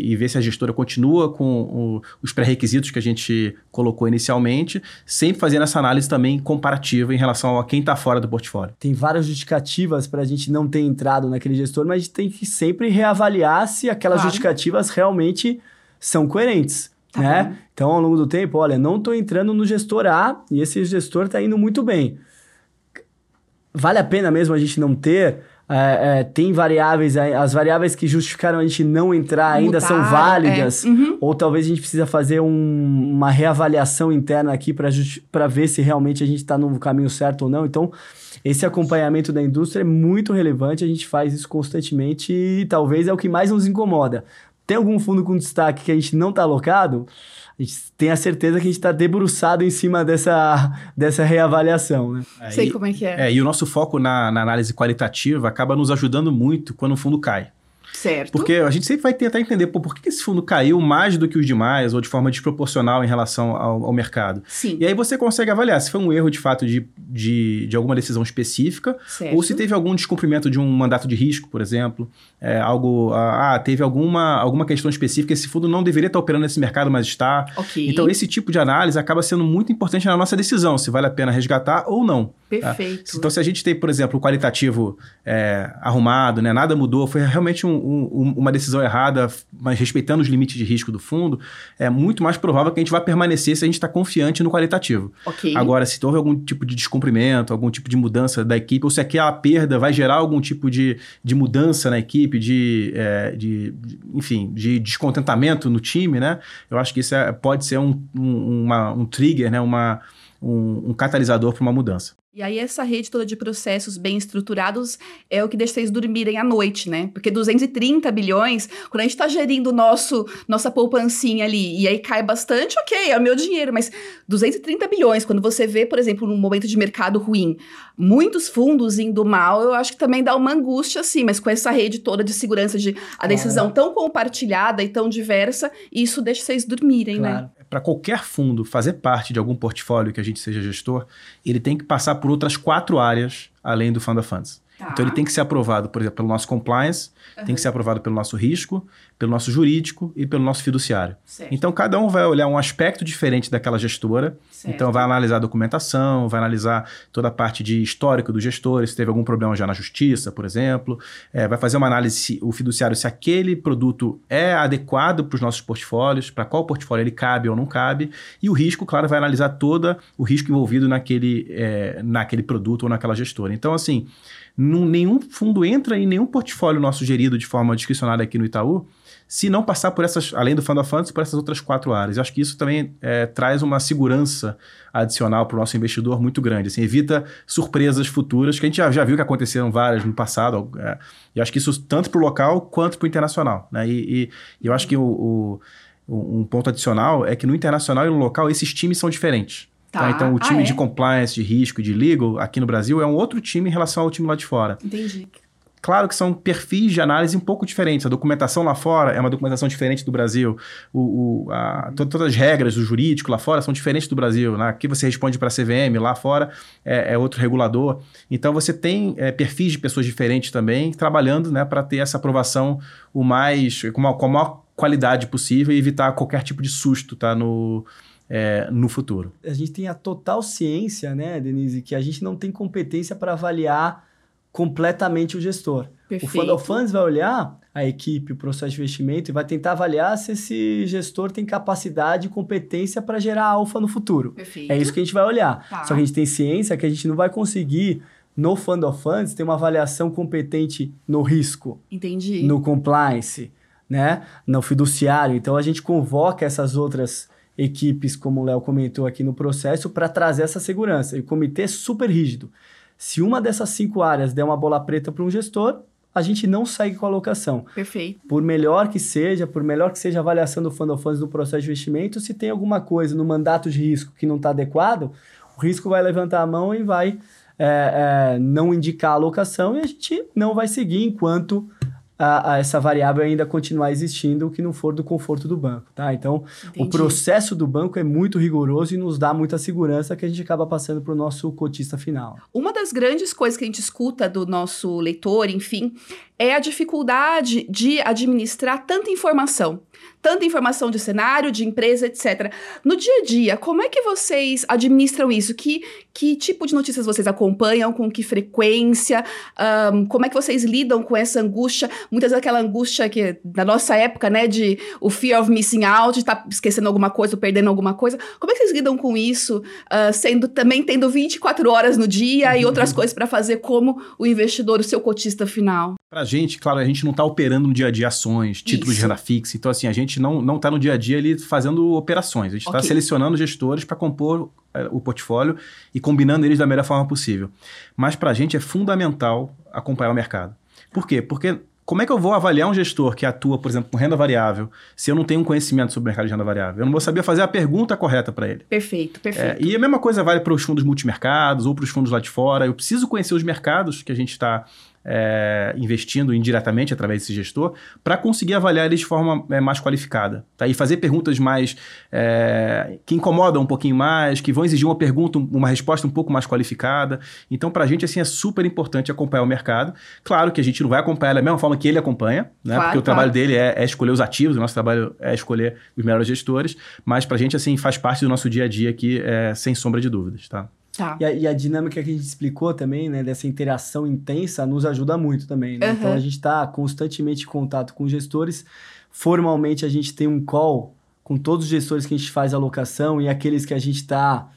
e- e ver se a gestora continua com o- os pré-requisitos que a gente colocou inicialmente, sempre fazendo essa análise também comparativa em relação a quem está fora do portfólio.
Tem várias justificativas para a gente não ter entrado naquele gestor, mas a gente tem que sempre reavaliar se aquelas
Claro.
justificativas realmente são coerentes.
Tá
né? Então, ao longo do tempo, olha, não estou entrando no gestor A e esse gestor está indo muito bem. Vale a pena mesmo a gente não ter? É, é, tem variáveis, as variáveis que justificaram a gente não entrar ainda são
Mudaram,
válidas.
é. Uhum.
Ou talvez a gente precisa fazer um- uma reavaliação interna aqui para ver se realmente a gente está no caminho certo ou não. Então, esse acompanhamento da indústria é muito relevante, a gente faz isso constantemente e talvez é o que mais nos incomoda. Tem algum fundo com destaque que a gente não está alocado? A gente tem a certeza que a gente está debruçado em cima dessa, dessa reavaliação, né?
Sei
e-
como é que é.
É, e o nosso foco na, na análise qualitativa acaba nos ajudando muito quando o fundo cai.
Certo.
Porque a gente sempre vai tentar entender pô, por que esse fundo caiu mais do que os demais ou de forma desproporcional em relação ao, ao mercado.
Sim.
E aí você consegue avaliar se foi um erro de fato de, de, de alguma decisão específica
Certo.
ou se teve algum descumprimento de um mandato de risco, por exemplo. É, algo, ah, ah, teve alguma, alguma questão específica, esse fundo não deveria estar operando nesse mercado, mas está.
Ok.
Então, esse tipo de análise acaba sendo muito importante na nossa decisão, se vale a pena resgatar ou não.
Perfeito.
Então, se a gente tem, por exemplo, o qualitativo é, arrumado, né, nada mudou, foi realmente um, um, uma decisão errada, mas respeitando os limites de risco do fundo, é muito mais provável que a gente vai permanecer se a gente está confiante no qualitativo.
Ok.
Agora, se houve algum tipo de descumprimento, algum tipo de mudança da equipe, ou se aquela perda vai gerar algum tipo de, de mudança na equipe, de, é, de, de enfim, de descontentamento no time, né? Eu acho que isso é, pode ser um, um, uma, um trigger, né? Uma, um, um catalisador para uma mudança.
E aí essa rede toda de processos bem estruturados é o que deixa vocês dormirem à noite, né? Porque 230 bilhões, quando a gente está gerindo nosso nossa poupancinha ali e aí cai bastante, ok, é o meu dinheiro, mas 230 bilhões, quando você vê, por exemplo, num momento de mercado ruim, muitos fundos indo mal, eu acho que também dá uma angústia, assim, mas com essa rede toda de segurança de a decisão claro. tão compartilhada e tão diversa, isso deixa vocês dormirem, né? claro. né?
Para qualquer fundo fazer parte de algum portfólio que a gente seja gestor, ele tem que passar por outras quatro áreas além do Fund of Funds. Tá. Então ele tem que ser aprovado, por exemplo, pelo nosso compliance, uhum. tem que ser aprovado pelo nosso risco, pelo nosso jurídico e pelo nosso fiduciário. Certo. Então cada um vai olhar um aspecto diferente daquela gestora. Certo. Então vai analisar a documentação, vai analisar toda a parte de histórico do gestor, se teve algum problema já na justiça, por exemplo. É, vai fazer uma análise, se, o fiduciário, se aquele produto é adequado para os nossos portfólios, para qual portfólio ele cabe ou não cabe. E o risco, claro, vai analisar todo o risco envolvido naquele, é, naquele produto ou naquela gestora. Então, assim, nenhum fundo entra em nenhum portfólio nosso gerido de forma discricionária aqui no Itaú se não passar por essas, além do Fund of Funds, por essas outras quatro áreas. Eu acho que isso também é, traz uma segurança adicional para o nosso investidor muito grande. Assim, evita surpresas futuras, que a gente já, já viu que aconteceram várias no passado. É, e acho que isso tanto para o local quanto para o internacional. Né? E, e, eu acho que o, o, um ponto adicional é que no internacional e no local esses times são diferentes. Tá. Tá? Então, o time ah, é? de compliance, de risco e de legal aqui no Brasil é um outro time em relação ao time lá de fora.
Entendi.
Claro que são perfis de análise um pouco diferentes. A documentação lá fora é uma documentação diferente do Brasil. O, o a, todas as regras do jurídico lá fora são diferentes do Brasil. Né? Aqui você responde para a CVM, lá fora é, é, outro regulador. Então você tem é, perfis de pessoas diferentes também trabalhando né, para ter essa aprovação o mais com, uma, com a maior qualidade possível e evitar qualquer tipo de susto tá, no, é, no futuro.
A gente tem a total ciência, né, Denise, que a gente não tem competência para avaliar completamente o gestor. Perfeito. O Fund of Funds vai olhar a equipe, o processo de investimento e vai tentar avaliar se esse gestor tem capacidade e competência para gerar alfa no futuro. Perfeito. É isso que a gente vai olhar. Tá. Só que a gente tem ciência que a gente não vai conseguir no Fund of Funds ter uma avaliação competente no risco.
Entendi.
No compliance, né? No fiduciário. Então a gente convoca essas outras equipes, como o Léo comentou aqui no processo, para trazer essa segurança. E o comitê é super rígido. Se uma dessas cinco áreas der uma bola preta para um gestor, a gente não segue com a alocação.
Perfeito.
Por melhor que seja, por melhor que seja a avaliação do fundo of funds do processo de investimento, se tem alguma coisa no mandato de risco que não está adequado, o risco vai levantar a mão e vai é, é, não indicar a alocação e a gente não vai seguir enquanto a, a, essa variável ainda continuar existindo, o que não for do conforto do banco, tá? Então, Entendi. o processo do banco é muito rigoroso e nos dá muita segurança que a gente acaba passando para o nosso cotista final.
Uma das grandes coisas que a gente escuta do nosso leitor, enfim, é a dificuldade de administrar tanta informação tanta informação de cenário, de empresa, etc. No dia a dia, como é que vocês administram isso? Que, que tipo de notícias vocês acompanham? Com que frequência? Um, como é que vocês lidam com essa angústia? Muitas vezes aquela angústia que, na nossa época, né, de o fear of missing out, de estar tá esquecendo alguma coisa ou perdendo alguma coisa. Como é que vocês lidam com isso? Uh, sendo também tendo 24 horas no dia uhum. e outras coisas para fazer como o investidor, o seu cotista final?
Pra gente, claro, a gente não está operando no dia a dia ações, títulos isso. de renda fixa. Então, assim, a gente não, não tá no dia a dia ali fazendo operações. A gente está okay. selecionando gestores para compor é, o portfólio e combinando eles da melhor forma possível. Mas para a gente é fundamental acompanhar o mercado. Por quê? Porque como é que eu vou avaliar um gestor que atua, por exemplo, com renda variável, se eu não tenho um conhecimento sobre o mercado de renda variável? Eu não vou saber fazer a pergunta correta para ele.
Perfeito, perfeito.
É, e a mesma coisa vale para os fundos multimercados ou para os fundos lá de fora. Eu preciso conhecer os mercados que a gente está é, investindo indiretamente através desse gestor, para conseguir avaliar eles de forma é, mais qualificada. Tá? E fazer perguntas mais é, que incomodam um pouquinho mais, que vão exigir uma pergunta, uma resposta um pouco mais qualificada. Então, para a gente, assim, é super importante acompanhar o mercado. Claro que a gente não vai acompanhar da mesma forma que ele acompanha, né? Claro, porque o trabalho dele é, é, escolher os ativos, o nosso trabalho é escolher os melhores gestores, mas para a gente, assim, faz parte do nosso dia a dia aqui, é, sem sombra de dúvidas, tá?
Tá.
E a, e a dinâmica que a gente explicou também, né, dessa interação intensa, nos ajuda muito também. Né?
Uhum.
Então a gente está constantemente em contato com gestores. Formalmente a gente tem um call com todos os gestores que a gente faz alocação e aqueles que a gente está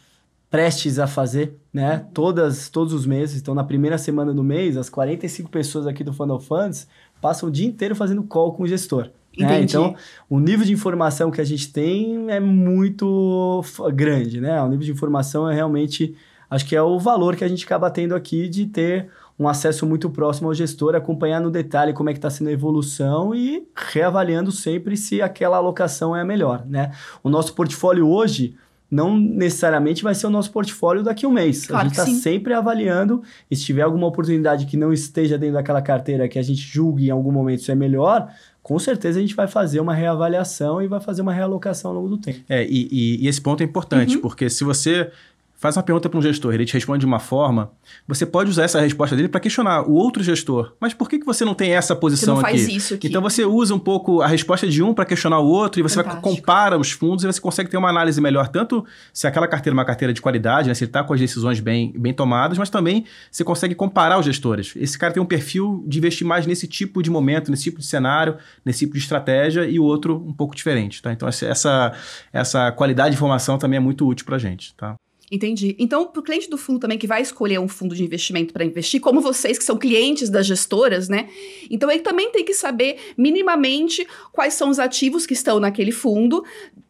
prestes a fazer, né? Todas, todos os meses. Então, na primeira semana do mês, as 45 pessoas aqui do Funnel Funds passam o dia inteiro fazendo call com o gestor. Né? Então, o nível de informação que a gente tem é muito grande, né? O nível de informação é realmente, acho que é o valor que a gente acaba tendo aqui de ter um acesso muito próximo ao gestor, acompanhar no detalhe como é que está sendo a evolução e reavaliando sempre se aquela alocação é a melhor, né? O nosso portfólio hoje não necessariamente vai ser o nosso portfólio daqui a um mês.
Claro
a gente está sempre avaliando e se tiver alguma oportunidade que não esteja dentro daquela carteira que a gente julgue em algum momento isso é melhor, com certeza a gente vai fazer uma reavaliação e vai fazer uma realocação ao longo do tempo.
É, e, e- e esse ponto é importante,
Uhum.
porque se você faz uma pergunta para um gestor, ele te responde de uma forma, você pode usar essa resposta dele para questionar o outro gestor. Mas por que, que você não tem essa
Você
posição
não faz
aqui?
isso aqui.
Então você usa um pouco a resposta de um para questionar o outro e você vai, compara os fundos e você consegue ter uma análise melhor, tanto se aquela carteira é uma carteira de qualidade, né, se ele está com as decisões bem, bem tomadas, mas também você consegue comparar os gestores. Esse cara tem um perfil de investir mais nesse tipo de momento, nesse tipo de cenário, nesse tipo de estratégia e o outro um pouco diferente. Tá? Então essa- essa, essa qualidade de informação também é muito útil para a gente. Tá?
Entendi. Então, para o cliente do fundo também que vai escolher um fundo de investimento para investir, como vocês que são clientes das gestoras, né? Então, ele também tem que saber minimamente quais são os ativos que estão naquele fundo.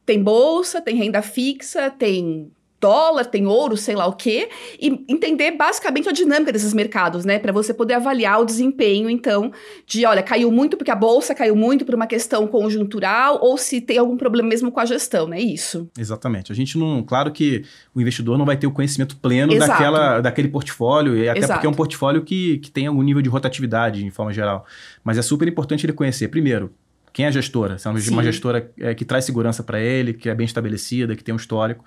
Tem bolsa, tem renda fixa, tem dólar, tem ouro, sei lá o quê, e entender basicamente a dinâmica desses mercados, né? Para você poder avaliar o desempenho, então, de olha, caiu muito porque a bolsa caiu muito por uma questão conjuntural, ou se tem algum problema mesmo com a gestão, né? Isso.
Exatamente. A gente não. Claro que o investidor não vai ter o conhecimento pleno
Exato.
daquela, daquele portfólio, e até
Exato.
porque é um portfólio que, que tem algum nível de rotatividade, de forma geral. Mas é super importante ele conhecer, primeiro, quem é a gestora. Se é uma,
Sim.
gestora é, que traz segurança para ele, que é bem estabelecida, que tem um histórico.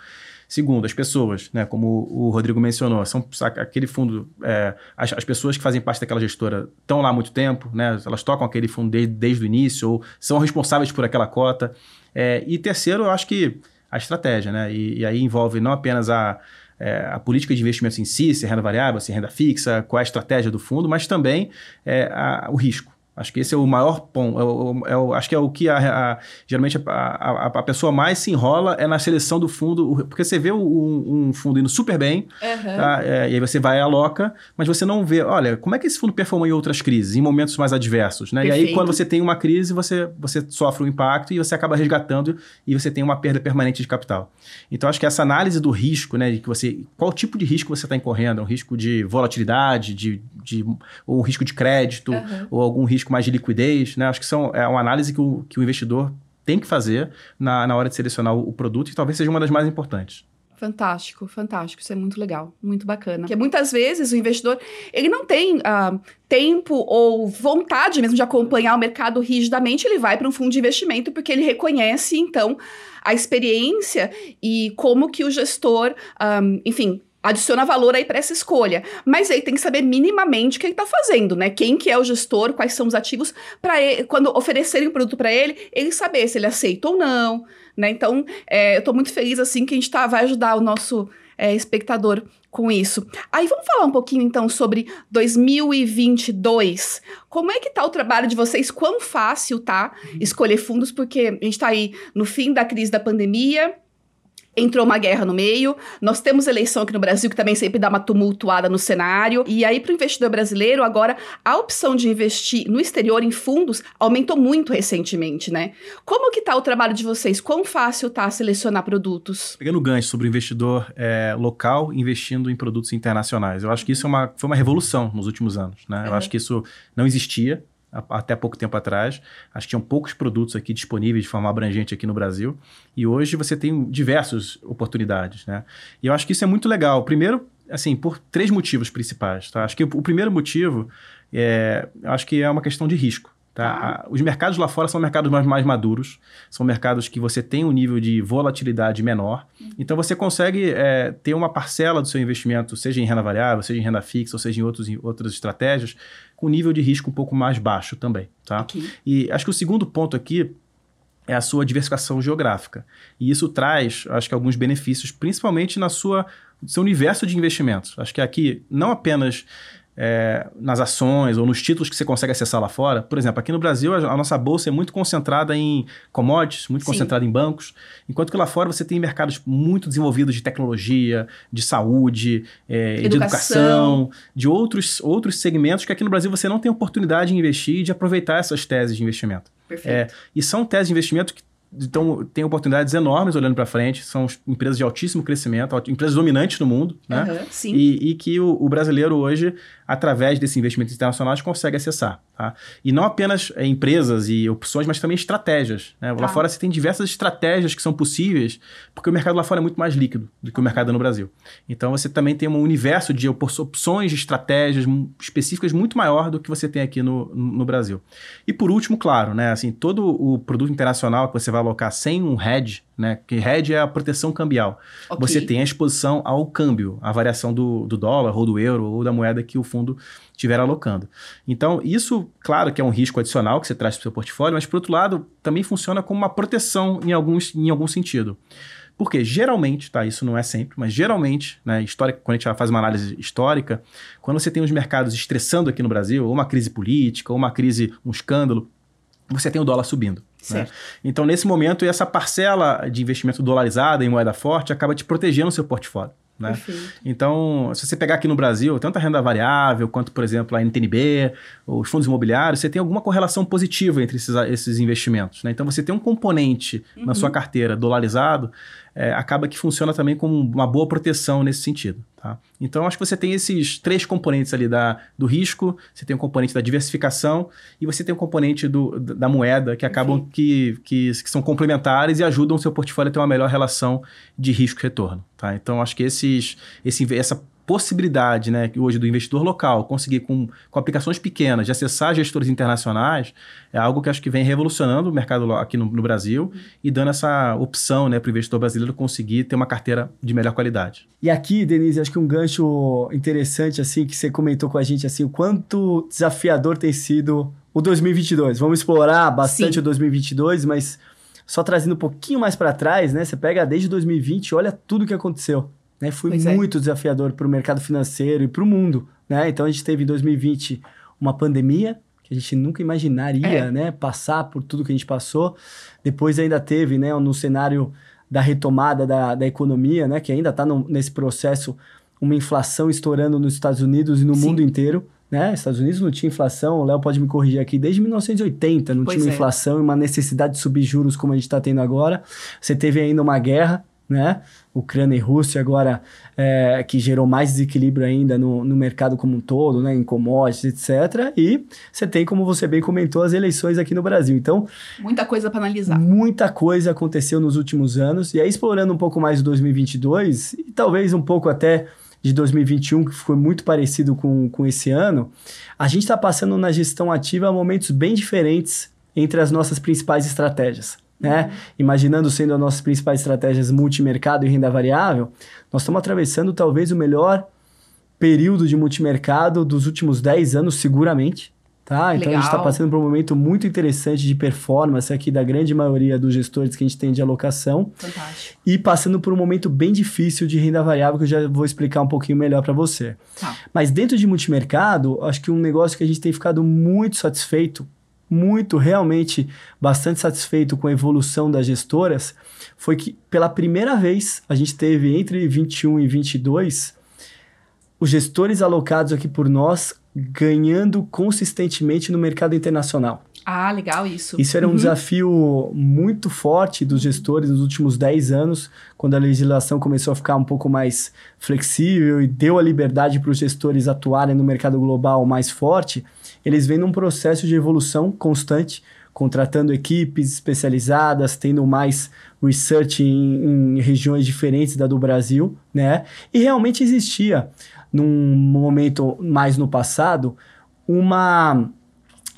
Segundo, as pessoas, né? Como o Rodrigo mencionou, são aquele fundo. é, as, as pessoas que fazem parte daquela gestora estão lá há muito tempo, né? Elas tocam aquele fundo desde, desde o início, ou são responsáveis por aquela cota. É, e terceiro, eu acho que a estratégia, né? E, e aí envolve não apenas a, é, a política de investimentos em si, se é renda variável, se é renda fixa, qual é a estratégia do fundo, mas também é, a- o risco. Acho que esse é o maior ponto. É é o- acho que é o que a- a- geralmente a, a- a pessoa mais se enrola é na seleção do fundo, porque você vê um, um fundo indo super bem, tá? É, e aí você vai e aloca, mas você não vê, olha, como é que esse fundo performou em outras crises, em momentos mais adversos, né? E aí quando você tem uma crise, você, você sofre um impacto e você acaba resgatando e você tem uma perda permanente de capital. Então acho que essa análise do risco, né, de que você, qual tipo de risco você está incorrendo, é um risco de volatilidade, de, de ou um risco de crédito,
Aham.
ou algum risco mais de liquidez, né? Acho que são, é uma análise que o, que o investidor tem que fazer na, na hora de selecionar o, o produto e talvez seja uma das mais importantes.
Fantástico, fantástico. Isso é muito legal, muito bacana. Porque muitas vezes o investidor ele não tem ah, tempo ou vontade mesmo de acompanhar o mercado rigidamente, ele vai para um fundo de investimento porque ele reconhece então a experiência e como que o gestor, ah, enfim. Adiciona valor aí para essa escolha, mas ele tem que saber minimamente o que ele está fazendo, né? Quem que é o gestor, quais são os ativos para quando oferecerem o produto para ele, ele saber se ele aceita ou não, né? Então, é, eu estou muito feliz assim que a gente tá, vai ajudar o nosso é, espectador com isso. Aí vamos falar um pouquinho então sobre 2022. Como é que tá o trabalho de vocês? Quão fácil tá escolher fundos? Porque a gente tá aí no fim da crise da pandemia. Entrou uma guerra no meio, nós temos eleição aqui no Brasil que também sempre dá uma tumultuada no cenário. E aí, para o investidor brasileiro, agora a opção de investir no exterior em fundos aumentou muito recentemente, né? Como que tá o trabalho de vocês? Quão fácil tá selecionar produtos?
Pegando gancho sobre o investidor é, local investindo em produtos internacionais. Eu acho que isso é uma, foi uma revolução nos últimos anos. Né? Eu acho que isso não existia até pouco tempo atrás. Acho que tinham poucos produtos aqui disponíveis de forma abrangente aqui no Brasil. E hoje você tem diversas oportunidades. Né? E eu acho que isso é muito legal. Primeiro, assim, por três motivos principais. Tá? Acho que o, primeiro motivo é, acho que é uma questão de risco. Tá? A- Os mercados lá fora são mercados mais, mais maduros, são mercados que você tem um nível de volatilidade menor, então você consegue é, ter uma parcela do seu investimento, seja em renda variável, seja em renda fixa, ou seja em, outros, em outras estratégias, com nível de risco um pouco mais baixo também. Tá?
Aqui.
E acho que o segundo ponto aqui é a sua diversificação geográfica. E isso traz, acho que, alguns benefícios, principalmente na sua seu universo de investimentos. Acho que aqui, não apenas é, nas ações ou nos títulos que você consegue acessar lá fora. Por exemplo, aqui no Brasil, a, nossa bolsa é muito concentrada em commodities, muito Sim. concentrada em bancos, enquanto que lá fora você tem mercados muito desenvolvidos de tecnologia, de saúde, é, de educação, de outros, outros segmentos que aqui no Brasil você não tem oportunidade de investir e de aproveitar essas teses de investimento.
Perfeito. É,
e são teses de investimento que então, tem oportunidades enormes olhando para frente, são empresas de altíssimo crescimento, empresas dominantes no mundo, né?
Uhum, sim.
E, e que o, o, brasileiro hoje, através desses investimentos internacionais, consegue acessar. Tá? E não apenas é, empresas e opções, mas também estratégias. Né? Lá tá. fora você tem diversas estratégias que são possíveis, porque o mercado lá fora é muito mais líquido do que o mercado no Brasil. Então, você também tem um universo de opções de estratégias específicas muito maior do que você tem aqui no, no Brasil. E por último, claro, né? assim, todo o produto internacional que você vai alocar sem um hedge, né? Que hedge é a proteção cambial. Okay. Você tem a exposição ao câmbio, a variação do, do dólar ou do euro ou da moeda que o fundo estiver alocando. Então, isso, claro que é um risco adicional que você traz para o seu portfólio, mas por outro lado, também funciona como uma proteção em, alguns, em algum sentido. Porque geralmente, tá? Isso não é sempre, mas geralmente, né, histórica, quando a gente faz uma análise histórica, quando você tem os mercados estressando aqui no Brasil, ou uma crise política, ou uma crise, um escândalo, você tem o dólar subindo. Né? Então, nesse momento, essa parcela de investimento dolarizada em moeda forte acaba te protegendo o seu portfólio. Né? Então, se você pegar aqui no Brasil, tanto a renda variável quanto, por exemplo, a NTNB, os fundos imobiliários, você tem alguma correlação positiva entre esses, esses investimentos. Né? Então, você tem um componente uhum. na sua carteira dolarizado, é, acaba que funciona também como uma boa proteção nesse sentido. Tá? Então, acho que você tem esses três componentes ali da, do risco, você tem um componente da diversificação e você tem um componente do, da moeda que acabam que, que, que, são complementares e ajudam o seu portfólio a ter uma melhor relação de risco-retorno. Tá? Então, acho que esses, esse, essa possibilidade, né, que hoje do investidor local conseguir com, com aplicações pequenas de acessar gestores internacionais é algo que acho que vem revolucionando o mercado aqui no, no Brasil e dando essa opção, né, para o investidor brasileiro conseguir ter uma carteira de melhor qualidade.
E aqui, Denise, acho que um gancho interessante assim que você comentou com a gente assim, o quanto desafiador tem sido o 2022. Vamos explorar bastante Sim. o 2022, mas só trazendo um pouquinho mais para trás, né? Você pega desde 2020, olha tudo que aconteceu. Né? Foi pois é. muito é. desafiador para o mercado financeiro e para o mundo. Né? Então a gente teve em 2020 uma pandemia que a gente nunca imaginaria é. né? passar por tudo que a gente passou. Depois ainda teve né, no cenário da retomada da, da economia, né? que ainda está nesse processo, uma inflação estourando nos Estados Unidos e no Sim. mundo inteiro. Né? Estados Unidos não tinha inflação, o Léo pode me corrigir aqui, desde 1980 não pois tinha é. inflação e uma necessidade de subir juros como a gente está tendo agora. Você teve ainda uma guerra, né? Ucrânia e Rússia agora, é, que gerou mais desequilíbrio ainda no, no mercado como um todo, né? Em commodities, etc. E você tem, como você bem comentou, as eleições aqui no Brasil. Então...
Muita coisa para analisar.
Muita coisa aconteceu nos últimos anos. E aí, explorando um pouco mais o 2022, e talvez um pouco até de 2021, que foi muito parecido com, com esse ano, a gente está passando na gestão ativa momentos bem diferentes entre as nossas principais estratégias né? Imaginando sendo as nossas principais estratégias multimercado e renda variável, nós estamos atravessando talvez o melhor período de multimercado dos últimos 10 anos, seguramente. Tá? Então Legal. a gente está passando por um momento muito interessante de performance aqui da grande maioria dos gestores que a gente tem de alocação.
Fantástico.
E passando por um momento bem difícil de renda variável, que eu já vou explicar um pouquinho melhor para você.
Tá.
Mas dentro de multimercado, acho que um negócio que a gente tem ficado muito satisfeito muito, realmente bastante satisfeito com a evolução das gestoras foi que pela primeira vez a gente teve entre 21 e 22 os gestores alocados aqui por nós ganhando consistentemente no mercado internacional.
Ah, legal isso.
Isso era um uhum. desafio muito forte dos gestores nos últimos 10 anos, quando a legislação começou a ficar um pouco mais flexível e deu a liberdade para os gestores atuarem no mercado global mais forte eles vêm num processo de evolução constante, contratando equipes especializadas, tendo mais research em, em regiões diferentes da do Brasil, né? E realmente existia, num momento mais no passado, uma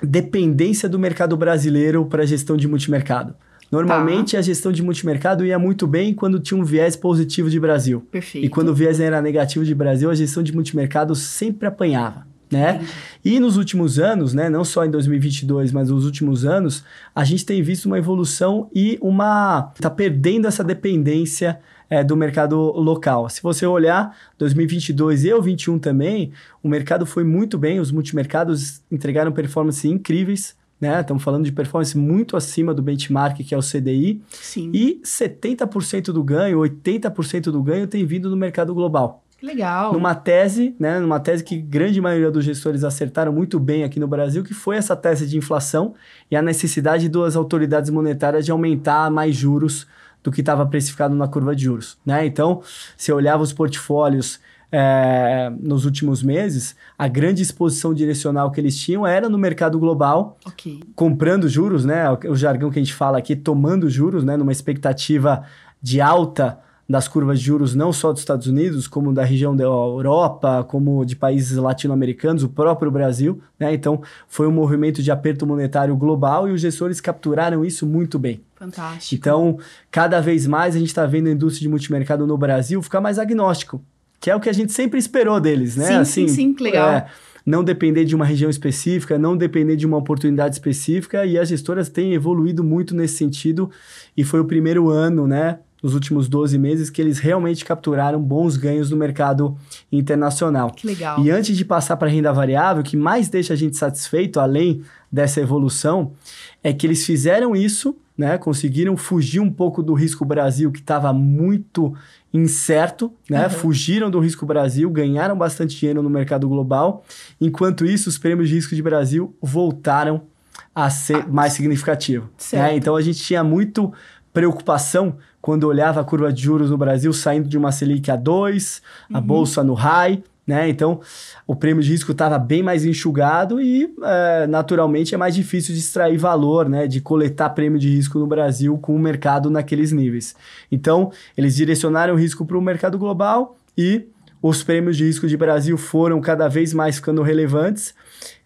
dependência do mercado brasileiro para a gestão de multimercado. Normalmente tá. a gestão de multimercado ia muito bem quando tinha um viés positivo de Brasil.
Perfeito.
E quando o viés era negativo de Brasil, a gestão de multimercado sempre apanhava né? E nos últimos anos, né, não só em 2022, mas nos últimos anos, a gente tem visto uma evolução e uma tá perdendo essa dependência é, do mercado local. Se você olhar 2022 e 2021 também, o mercado foi muito bem, os multimercados entregaram performances incríveis. Né? Estamos falando de performance muito acima do benchmark, que é o CDI.
Sim.
E 70% do ganho, 80% do ganho tem vindo no mercado global.
Legal.
Numa tese, né, numa tese que grande maioria dos gestores acertaram muito bem aqui no Brasil, que foi essa tese de inflação e a necessidade das autoridades monetárias de aumentar mais juros do que estava precificado na curva de juros. Né? Então, se olhava os portfólios é, nos últimos meses, a grande exposição direcional que eles tinham era no mercado global,
Ok.
comprando juros, né? O, o jargão que a gente fala aqui, tomando juros, né? Numa expectativa de alta das curvas de juros, não só dos Estados Unidos, como da região da Europa, como de países latino-americanos, o próprio Brasil, né? Então, foi um movimento de aperto monetário global e os gestores capturaram isso muito bem.
Fantástico.
Então, cada vez mais a gente está vendo a indústria de multimercado no Brasil ficar mais agnóstico, que é o que a gente sempre esperou deles, né?
Sim, sim, sim, que legal.
é, não depender de uma região específica, não depender de uma oportunidade específica, e as gestoras têm evoluído muito nesse sentido, e foi o primeiro ano, né? Nos últimos 12 meses, que eles realmente capturaram bons ganhos no mercado internacional.
Que legal.
E antes de passar para a renda variável, o que mais deixa a gente satisfeito, além dessa evolução, é que eles fizeram isso, né? Conseguiram fugir um pouco do risco Brasil, que estava muito incerto, né?
Uhum.
Fugiram do risco Brasil, ganharam bastante dinheiro no mercado global. Enquanto isso, os prêmios de risco de Brasil voltaram a ser mais significativo. Né? Então a gente tinha muito preocupação quando olhava a curva de juros no Brasil saindo de uma Selic a 2, a bolsa no high, né? Então o prêmio de risco estava bem mais enxugado e é, naturalmente é mais difícil de extrair valor, né? De coletar prêmio de risco no Brasil com o mercado naqueles níveis. Então eles direcionaram o risco para o mercado global e os prêmios de risco de Brasil foram cada vez mais ficando relevantes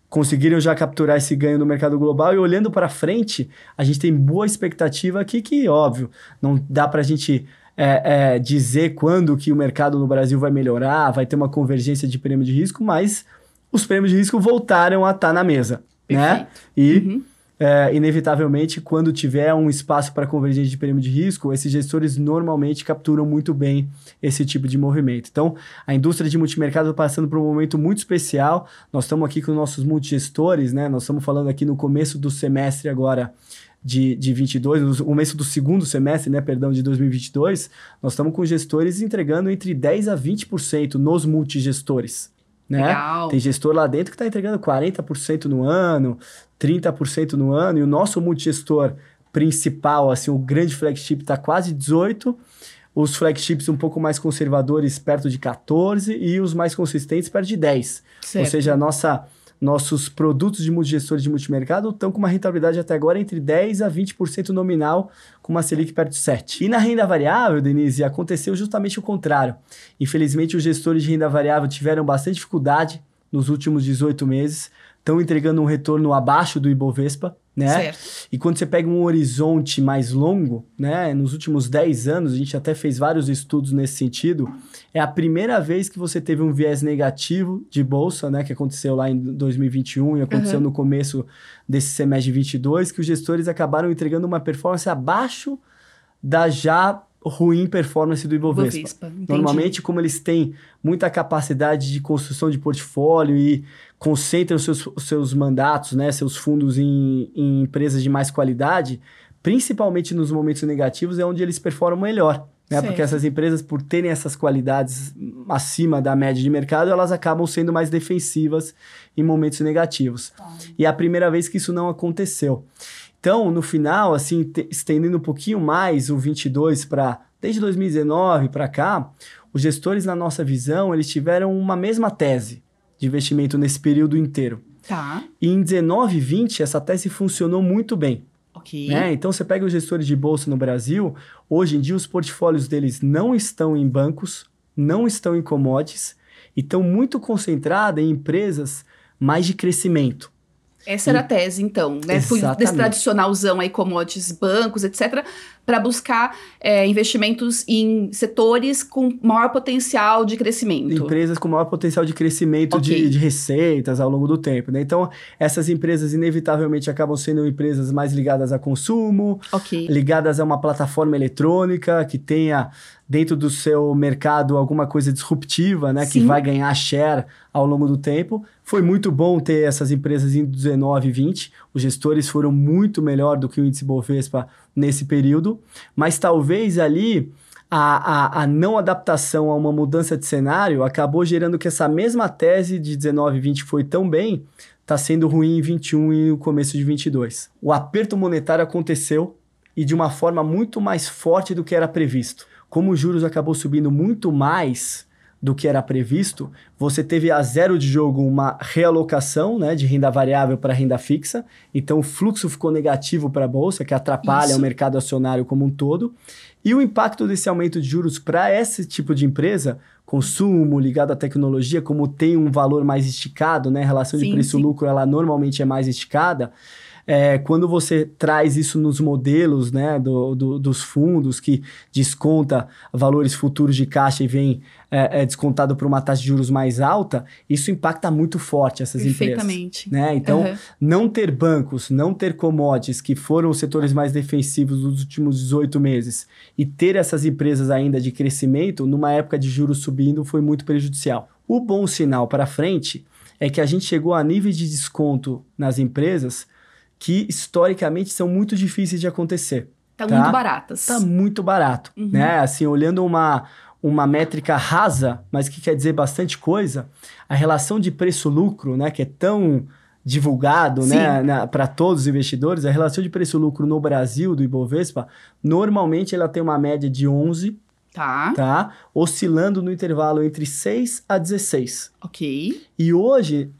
conseguiram já capturar esse ganho no mercado global e olhando para frente, a gente tem boa expectativa aqui que, óbvio, não dá para a gente é, é, dizer quando que o mercado no Brasil vai melhorar, vai ter uma convergência de prêmio de risco, mas os prêmios de risco voltaram a estar na mesa, né? E
Uhum.
É, inevitavelmente, quando tiver um espaço para convergência de prêmio de risco, esses gestores normalmente capturam muito bem esse tipo de movimento. Então, a indústria de multimercado está passando por um momento muito especial. Nós estamos aqui com nossos multigestores, né? Nós estamos falando aqui no começo do semestre agora de, de 22, no começo do segundo semestre, né, perdão, de 2022, nós estamos com gestores entregando entre 10 a 20% nos multigestores. Né?
Legal.
Tem gestor lá dentro que está entregando 40% no ano, 30% no ano, e o nosso multigestor principal, assim, o grande flagship está quase 18%, os flagships um pouco mais conservadores perto de 14% e os mais consistentes perto de 10%.
Certo.
Ou seja, a nossa, nossos produtos de multigestores de multimercado estão com uma rentabilidade até agora entre 10% a 20% nominal, com uma Selic perto de 7%. E na renda variável, Denise, aconteceu justamente o contrário. Infelizmente, os gestores de renda variável tiveram bastante dificuldade nos últimos 18 meses, estão entregando um retorno abaixo do Ibovespa, né?
Certo.
E quando você pega um horizonte mais longo, né, nos últimos 10 anos, a gente até fez vários estudos nesse sentido, é a primeira vez que você teve um viés negativo de bolsa, né, que aconteceu lá em 2021 e aconteceu
Uhum.
no começo desse semestre de 22, que os gestores acabaram entregando uma performance abaixo da já ruim performance do Ibovespa.
Bovespa.
Normalmente, como eles têm muita capacidade de construção de portfólio e concentram seus, seus mandatos, né, seus fundos em, em empresas de mais qualidade, principalmente nos momentos negativos, é onde eles performam melhor. Né? Porque essas empresas, por terem essas qualidades acima da média de mercado, elas acabam sendo mais defensivas em momentos negativos. E é a primeira vez que isso não aconteceu. Então, no final, assim, te- estendendo um pouquinho mais o 22 para desde 2019 para cá, os gestores na nossa visão, eles tiveram uma mesma tese de investimento nesse período inteiro.
Tá.
E em 19 e 20, essa tese funcionou muito bem.
Ok.
Né? Então, você pega os gestores de bolsa no Brasil, hoje em dia os portfólios deles não estão em bancos, não estão em commodities, e estão muito concentrados em empresas mais de crescimento.
Essa era a tese, então, né? Fui desse tradicionalzão aí, commodities, bancos, etc., para buscar é, investimentos em setores com maior potencial de crescimento.
Empresas com maior potencial de crescimento
Ok.
de, de receitas ao longo do tempo, né? Então, essas empresas inevitavelmente acabam sendo empresas mais ligadas a consumo,
Ok.
ligadas a uma plataforma eletrônica que tenha dentro do seu mercado alguma coisa disruptiva, né, que
Sim.
vai ganhar share ao longo do tempo. Foi muito bom ter essas empresas em 19 e 20. Os gestores foram muito melhor do que o índice Bovespa nesse período, mas talvez ali a, a, a não adaptação a uma mudança de cenário acabou gerando que essa mesma tese de 19 e 20 foi tão bem, está sendo ruim em 21 e no começo de 22. O aperto monetário aconteceu e de uma forma muito mais forte do que era previsto. Como os juros acabou subindo muito mais do que era previsto, você teve a zero de jogo uma realocação né, de renda variável para renda fixa, então o fluxo ficou negativo para a bolsa, que atrapalha
Isso.
o mercado acionário como um todo. E o impacto desse aumento de juros para esse tipo de empresa, consumo ligado à tecnologia, como tem um valor mais esticado, né, a relação de
Sim,
preço-lucro ela normalmente é mais esticada, é, quando você traz isso nos modelos né, do, do- dos fundos que desconta valores futuros de caixa e vem é, é, descontado por uma taxa de juros mais alta, isso impacta muito forte essas empresas.
Perfeitamente.
Né? Então,
Aham.
não ter bancos, não ter commodities, que foram os setores mais defensivos dos últimos 18 meses, e ter essas empresas ainda de crescimento, numa época de juros subindo, foi muito prejudicial. O bom sinal para frente é que a gente chegou a níveis de desconto nas empresas que historicamente são muito difíceis de acontecer.
Tá,
Tá.
muito baratas.
Tá muito barato,
Uhum.
né? Assim, olhando uma, uma métrica rasa, mas que quer dizer bastante coisa, a relação de preço-lucro, né, que é tão divulgado,
Sim.
né, para todos os investidores, a relação de preço-lucro no Brasil do Ibovespa, normalmente ela tem uma média de 11,
Tá.
tá? Oscilando no intervalo entre 6 a 16.
Ok.
E hoje,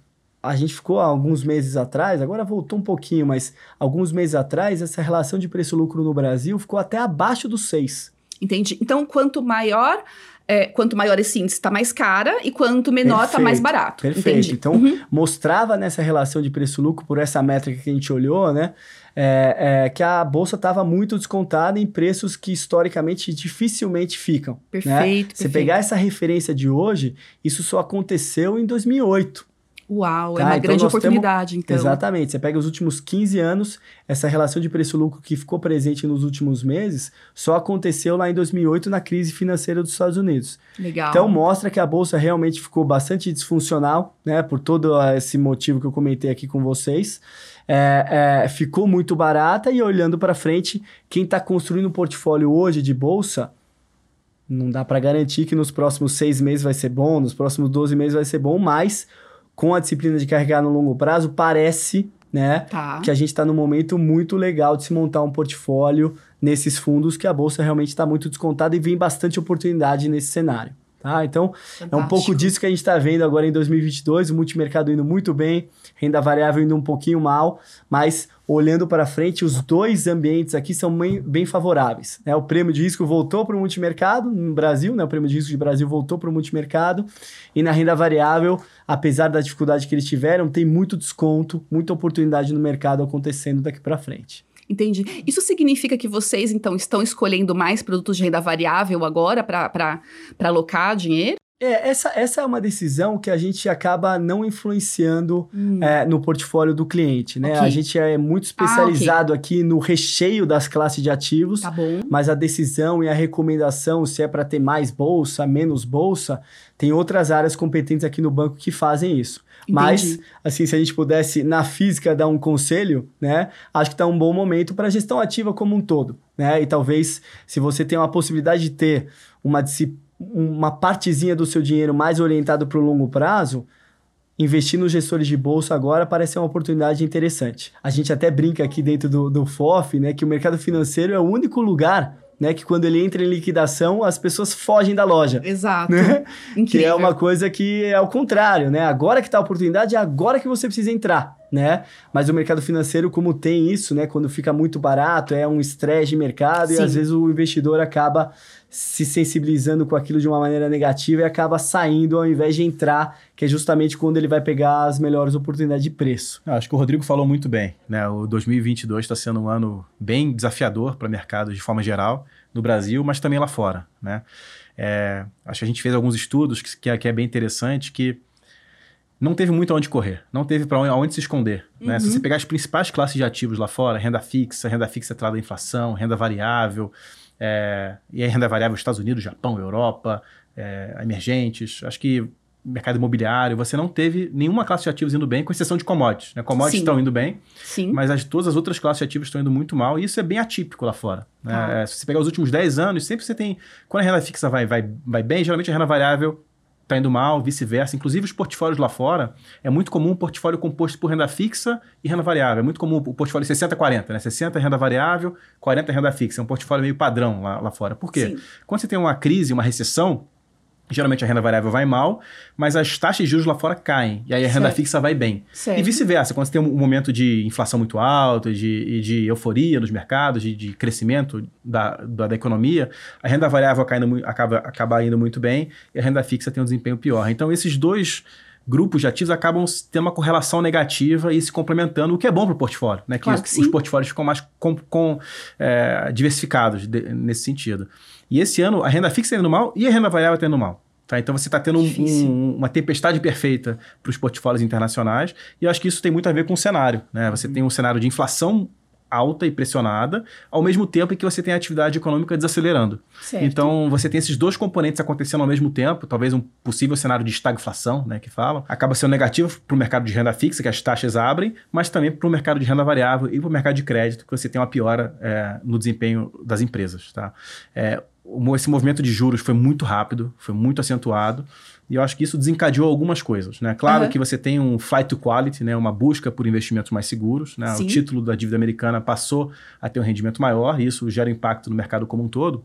a gente ficou há alguns meses atrás, agora voltou um pouquinho, mas alguns meses atrás, essa relação de preço-lucro no Brasil ficou até abaixo dos 6.
Entendi. Então, quanto maior, é, quanto maior esse índice, tá mais cara, e quanto menor, tá
Perfeito,
mais barato.
Perfeito.
Entendi.
Então,
Uhum.
mostrava nessa relação de preço-lucro, por essa métrica que a gente olhou, né? é, é, que a bolsa estava muito descontada em preços que historicamente dificilmente ficam. né?
Perfeito,
Você
perfeito.
pegar essa referência de hoje, isso só aconteceu em 2008.
Uau,
Tá,
é uma
então
grande oportunidade, então.
Exatamente. Você pega os últimos 15 anos, essa relação de preço-lucro que ficou presente nos últimos meses, só aconteceu lá em 2008 na crise financeira dos Estados Unidos.
Legal.
Então mostra que a bolsa realmente ficou bastante disfuncional, né? Por todo esse motivo que eu comentei aqui com vocês. É, é, ficou muito barata e olhando para frente, quem está construindo um portfólio hoje de bolsa, não dá para garantir que nos próximos seis meses vai ser bom, nos próximos 12 meses vai ser bom, mas com a disciplina de carregar no longo prazo, parece, né?
Tá.
Que a gente está num momento muito legal de se montar um portfólio nesses fundos que a bolsa realmente está muito descontada e vem bastante oportunidade nesse cenário. Tá? Então, é um pouco
Fantástico.
disso que a gente está vendo agora em 2022, o multimercado indo muito bem, renda variável indo um pouquinho mal, mas olhando para frente, os dois ambientes aqui são bem, bem favoráveis. Né? O prêmio de risco voltou para o multimercado no Brasil, né? o prêmio de risco de Brasil voltou para o multimercado, e na renda variável, apesar da dificuldade que eles tiveram, tem muito desconto, muita oportunidade no mercado acontecendo daqui para frente.
Entendi. Isso significa que vocês, então, estão escolhendo mais produtos de renda variável agora para alocar dinheiro?
É, essa, essa é uma decisão que a gente acaba não influenciando
Hum,
é, no portfólio do cliente, né?
Ok.
A gente é muito especializado aqui no recheio das classes de ativos,
Tá
mas a decisão e a recomendação, se é para ter mais bolsa, menos bolsa, tem outras áreas competentes aqui no banco que fazem isso. Mas, assim, se a gente pudesse, na física, dar um conselho, né? Acho que está um bom momento para a gestão ativa como um todo, né? E talvez, se você tem uma possibilidade de ter uma, uma partezinha do seu dinheiro mais orientado para o longo prazo, investir nos gestores de bolsa agora parece ser uma oportunidade interessante. A gente até brinca aqui dentro do, do FOF, né? Que o mercado financeiro é o único lugar, né? Que quando ele entra em liquidação, as pessoas fogem da loja.
Exato.
Né? Que é uma coisa que é ao contrário, né? Agora que tá a oportunidade, é agora que você precisa entrar. Né? Mas o mercado financeiro, como tem isso, né? Quando fica muito barato, é um estresse de mercado Sim. e às vezes o investidor acaba se sensibilizando com aquilo de uma maneira negativa e acaba saindo ao invés de entrar, que é justamente quando ele vai pegar as melhores oportunidades de preço.
Acho que o Rodrigo falou muito bem, né? O 2022 está sendo um ano bem desafiador para o mercado de forma geral no Brasil, mas também lá fora, né? É, acho que a gente fez alguns estudos que, que, é, que é bem interessante que não teve muito aonde correr, não teve para onde, onde, se esconder. Uhum. Né? Se você uhum. pegar as principais classes de ativos lá fora, renda fixa, renda fixa atrelada à inflação, renda variável, é, e aí renda variável Estados Unidos, Japão, Europa, é, emergentes, acho que mercado imobiliário, você não teve nenhuma classe de ativos indo bem, com exceção de commodities. Né? Commodities Sim. estão indo bem,
Sim.
mas as, todas as outras classes de ativos estão indo muito mal, e isso é bem atípico lá fora. Né? Ah. É, se você pegar os últimos 10 anos, sempre você tem... Quando a renda fixa vai, vai, vai bem, geralmente a renda variável está indo mal, vice-versa. Inclusive, os portfólios lá fora, é muito comum um portfólio composto por renda fixa e renda variável. É muito comum o portfólio 60-40, né? 60 é renda variável, 40 é renda fixa. É um portfólio meio padrão lá, lá fora. Por quê? Sim. Quando você tem uma crise, uma recessão, Geralmente a renda variável vai mal, mas as taxas de juros lá fora caem. E aí a renda certo. fixa vai bem. Certo. E vice-versa. Quando você tem um momento de inflação muito alta, de, de euforia nos mercados, de, de crescimento da, da, da, economia, a renda variável caindo, acaba, acaba indo muito bem e a renda fixa tem um desempenho pior. Então, esses dois grupos de ativos acabam tendo uma correlação negativa e se complementando, o que é bom para o portfólio. Né? Que, claro que os, os portfólios ficam mais com, com, é, diversificados de, nesse sentido. E esse ano, a renda fixa está indo mal e a renda variável está indo mal. Tá? Então você está tendo um, um, uma tempestade perfeita para os portfólios internacionais, e eu acho que isso tem muito a ver com o cenário. Né? Você uhum. tem um cenário de inflação alta e pressionada, ao mesmo tempo em que você tem a atividade econômica desacelerando. Certo. Então, você tem esses dois componentes acontecendo ao mesmo tempo, talvez um possível cenário de estagflação, né, que falam, acaba sendo negativo para o mercado de renda fixa, que as taxas abrem, mas também para o mercado de renda variável e para o mercado de crédito, que você tem uma piora é, no desempenho das empresas. Tá? É, esse movimento de juros foi muito rápido, foi muito acentuado, e eu acho que isso desencadeou algumas coisas. Né? Claro uhum. que você tem um flight to quality, né? uma busca por investimentos mais seguros. Né? O título da dívida americana passou a ter um rendimento maior, e isso gera impacto no mercado como um todo.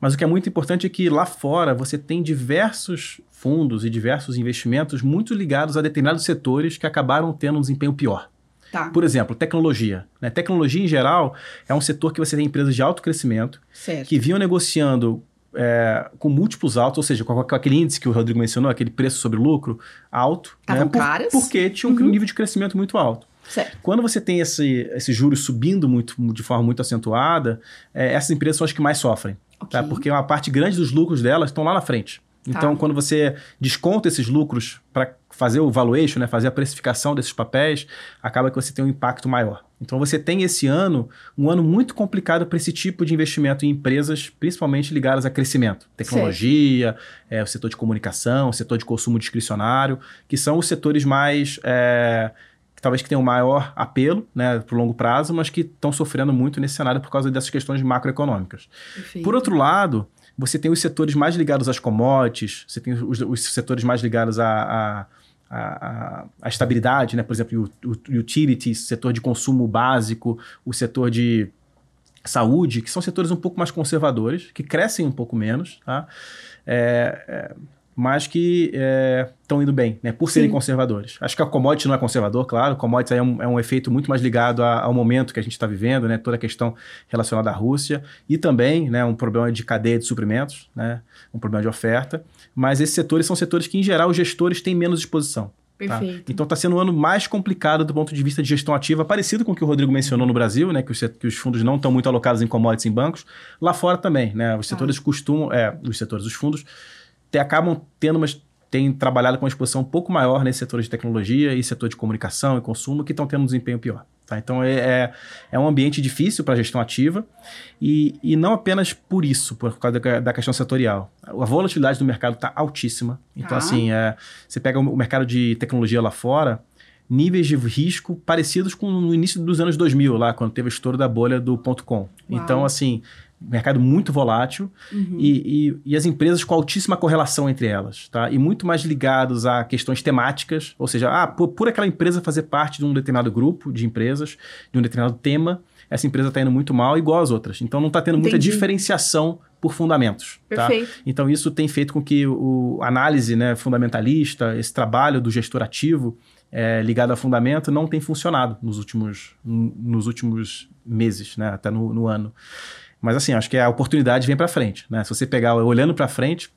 Mas o que é muito importante é que lá fora você tem diversos fundos e diversos investimentos muito ligados a determinados setores que acabaram tendo um desempenho pior. Tá. Por exemplo, tecnologia. Né? Tecnologia, em geral, é um setor que você tem empresas de alto crescimento certo. que vinham negociando é, com múltiplos altos, ou seja, com, aquele índice que o Rodrigo mencionou, aquele preço sobre lucro alto.
Estavam né? Por, caras.
Porque tinha um uhum. nível de crescimento muito alto.
Certo.
Quando você tem esse, esses juros subindo muito, de forma muito acentuada, é, essas empresas são as que mais sofrem. Tá? Okay. Tá? Porque uma parte grande dos lucros delas estão lá na frente. Então, tá. quando você desconta esses lucros para fazer o valuation, né, fazer a precificação desses papéis, acaba que você tem um impacto maior. Então, você tem esse ano um ano muito complicado para esse tipo de investimento em empresas, principalmente ligadas a crescimento, tecnologia, é, o setor de comunicação, o setor de consumo discricionário, que são os setores mais é, talvez que tenham maior apelo né, para o longo prazo, mas que estão sofrendo muito nesse cenário por causa dessas questões macroeconômicas. Perfeito. Por outro lado, você tem os setores mais ligados às commodities, você tem os, os setores mais ligados à, à, à, à estabilidade, né? por exemplo, o, utilities, setor de consumo básico, o setor de saúde, que são setores um pouco mais conservadores, que crescem um pouco menos. Tá? É, é, mas que estão é, indo bem, né? Por serem Sim. conservadores. Acho que a commodity não é conservador, claro. Commodities é um, é um efeito muito mais ligado a, ao momento que a gente está vivendo, né? Toda a questão relacionada à Rússia e também, né? Um problema de cadeia de suprimentos, né? Um problema de oferta. Mas esses setores são setores que, em geral, os gestores têm menos exposição. Tá? Então está sendo um ano mais complicado do ponto de vista de gestão ativa, parecido com o que o Rodrigo mencionou no Brasil, né? Que os, que os fundos não estão muito alocados em commodities em bancos. Lá fora também, né? Os setores ah. costumam, é, os setores, os fundos te, acabam tendo umas tem trabalhado com uma exposição um pouco maior nesse setor de tecnologia e setor de comunicação e consumo que estão tendo um desempenho pior. Tá? Então é, é, é, um ambiente difícil para a gestão ativa e, e não apenas por isso, por causa da, da questão setorial. A volatilidade do mercado está altíssima. Então, ah. assim, é, você pega o mercado de tecnologia lá fora, níveis de risco parecidos com no início dos anos 2000, lá quando teve o estouro da bolha do ponto .com. Então, assim, mercado muito volátil uhum. e, e, e, as empresas com altíssima correlação entre elas, tá? E muito mais ligados a questões temáticas, ou seja, ah, por, por aquela empresa fazer parte de um determinado grupo de empresas, de um determinado tema, essa empresa está indo muito mal igual às outras. Então não está tendo Entendi. muita diferenciação por fundamentos. Tá? Perfeito. Tá? Então isso tem feito com que o, a análise né, fundamentalista, esse trabalho do gestor ativo, é, ligado a fundamento não tem funcionado nos últimos, nos últimos meses, né? até no, no ano. Mas assim, acho que a oportunidade vem para frente. Né? Se você pegar olhando para frente,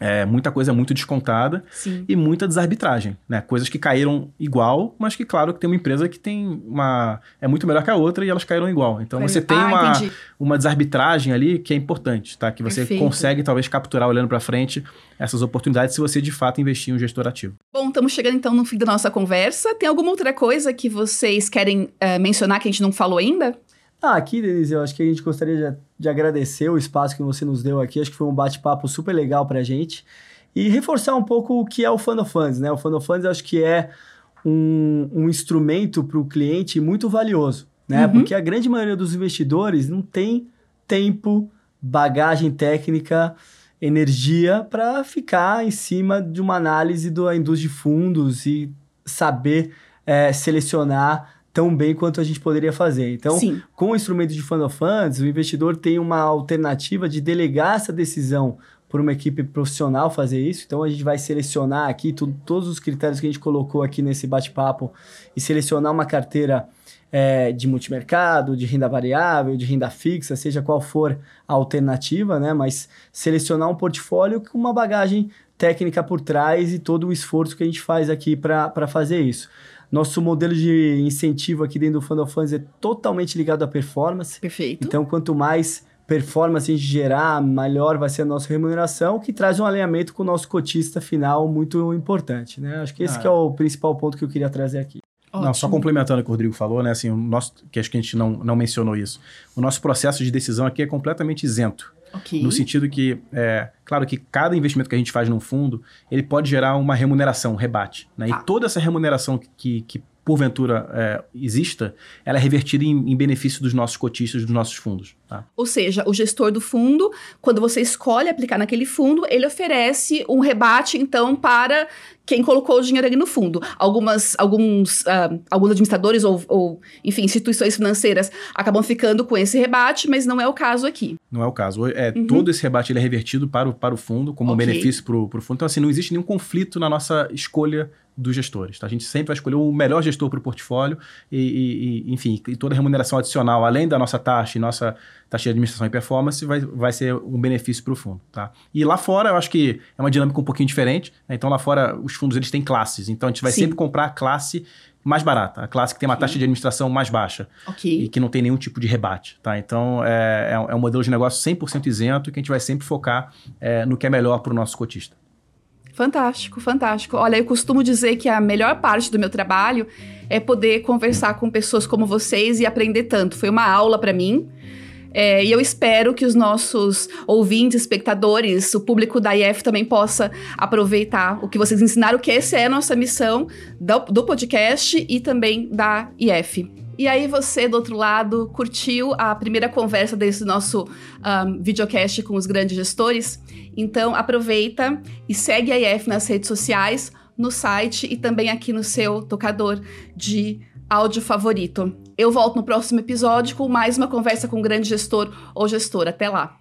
é, muita coisa muito descontada
Sim.
e muita desarbitragem, né? Coisas que caíram igual, mas que, claro, que tem uma empresa que tem uma. é muito melhor que a outra e elas caíram igual. Então você tem
ah,
uma,
entendi.
uma desarbitragem ali que é importante, tá? Que você
Perfeito.
consegue, talvez, capturar olhando para frente essas oportunidades se você de fato investir em um gestor ativo.
Bom, estamos chegando então no fim da nossa conversa. Tem alguma outra coisa que vocês querem eh, mencionar que a gente não falou ainda?
Ah, aqui, Denise, eu acho que a gente gostaria de, de agradecer o espaço que você nos deu aqui. Acho que foi um bate-papo super legal pra gente. E reforçar um pouco o que é o Fund of Funds, né? O Fund of Funds acho que é um, um instrumento para o cliente muito valioso, né?
Uhum.
Porque a grande maioria dos investidores não tem tempo, bagagem técnica, energia para ficar em cima de uma análise da indústria de fundos e saber eh, selecionar tão bem quanto a gente poderia fazer. Então,
Sim.
com o instrumento de Fund of Funds, o investidor tem uma alternativa de delegar essa decisão por uma equipe profissional fazer isso. Então, a gente vai selecionar aqui todos os critérios que a gente colocou aqui nesse bate-papo e selecionar uma carteira eh, de multimercado, de renda variável, de renda fixa, seja qual for a alternativa, né? Mas selecionar um portfólio com uma bagagem técnica por trás e todo o esforço que a gente faz aqui para fazer isso. Nosso modelo de incentivo aqui dentro do Fund of Funds é totalmente ligado à performance.
Perfeito.
Então, quanto mais performance a gente gerar, melhor vai ser a nossa remuneração, que traz um alinhamento com o nosso cotista final muito importante, né? Acho que esse
Ah,
que é o principal ponto que eu queria trazer aqui.
Não, só complementando o que o Rodrigo falou, né? Assim, o nosso, que acho que a gente não, não mencionou isso. O nosso processo de decisão aqui é completamente isento.
Ok.
No sentido que, é, claro que cada investimento que a gente faz num fundo, ele pode gerar uma remuneração, um rebate. Né?
Tá.
E toda essa remuneração que, que porventura é, exista, ela é revertida em, em benefício dos nossos cotistas, dos nossos fundos. Tá?
Ou seja, o gestor do fundo, quando você escolhe aplicar naquele fundo, ele oferece um rebate, então, para quem colocou o dinheiro ali no fundo. Algumas, alguns, ah, alguns administradores ou, ou, enfim, instituições financeiras acabam ficando com esse rebate, mas não é o caso aqui.
Não é o caso. É, Todo esse rebate ele é revertido para o, para o fundo, como um
Ok.
benefício para o fundo. Então, assim, não existe nenhum conflito na nossa escolha dos gestores. Tá? A gente sempre vai escolher o melhor gestor para o portfólio e, e- enfim, e toda a remuneração adicional, além da nossa taxa e nossa taxa de administração e performance, vai, vai ser um benefício para o fundo. Tá? E lá fora, eu acho que é uma dinâmica um pouquinho diferente. né? Então, lá fora, os fundos eles têm classes. Então, a gente vai
Sim.
sempre comprar a classe mais barata, a classe que tem uma taxa de administração mais baixa
Ok.
e que não tem nenhum tipo de rebate, tá? Então, é, é um- é um modelo de negócio 100% isento que a gente vai sempre focar é, no que é melhor para o nosso cotista.
Fantástico, fantástico. Olha, eu costumo dizer que a melhor parte do meu trabalho é poder conversar com pessoas como vocês e aprender tanto. Foi uma aula para mim. É, e eu espero que os nossos ouvintes, espectadores, o público da IF também possa aproveitar o que vocês ensinaram, que essa é a nossa missão do, do podcast e também da IF. E aí você, do outro lado, curtiu a primeira conversa desse nosso um, videocast com os grandes gestores? Então aproveita e segue a IF nas redes sociais, no site e também aqui no seu tocador de áudio favorito. Eu volto no próximo episódio com mais uma conversa com um grande gestor ou gestora. Até lá!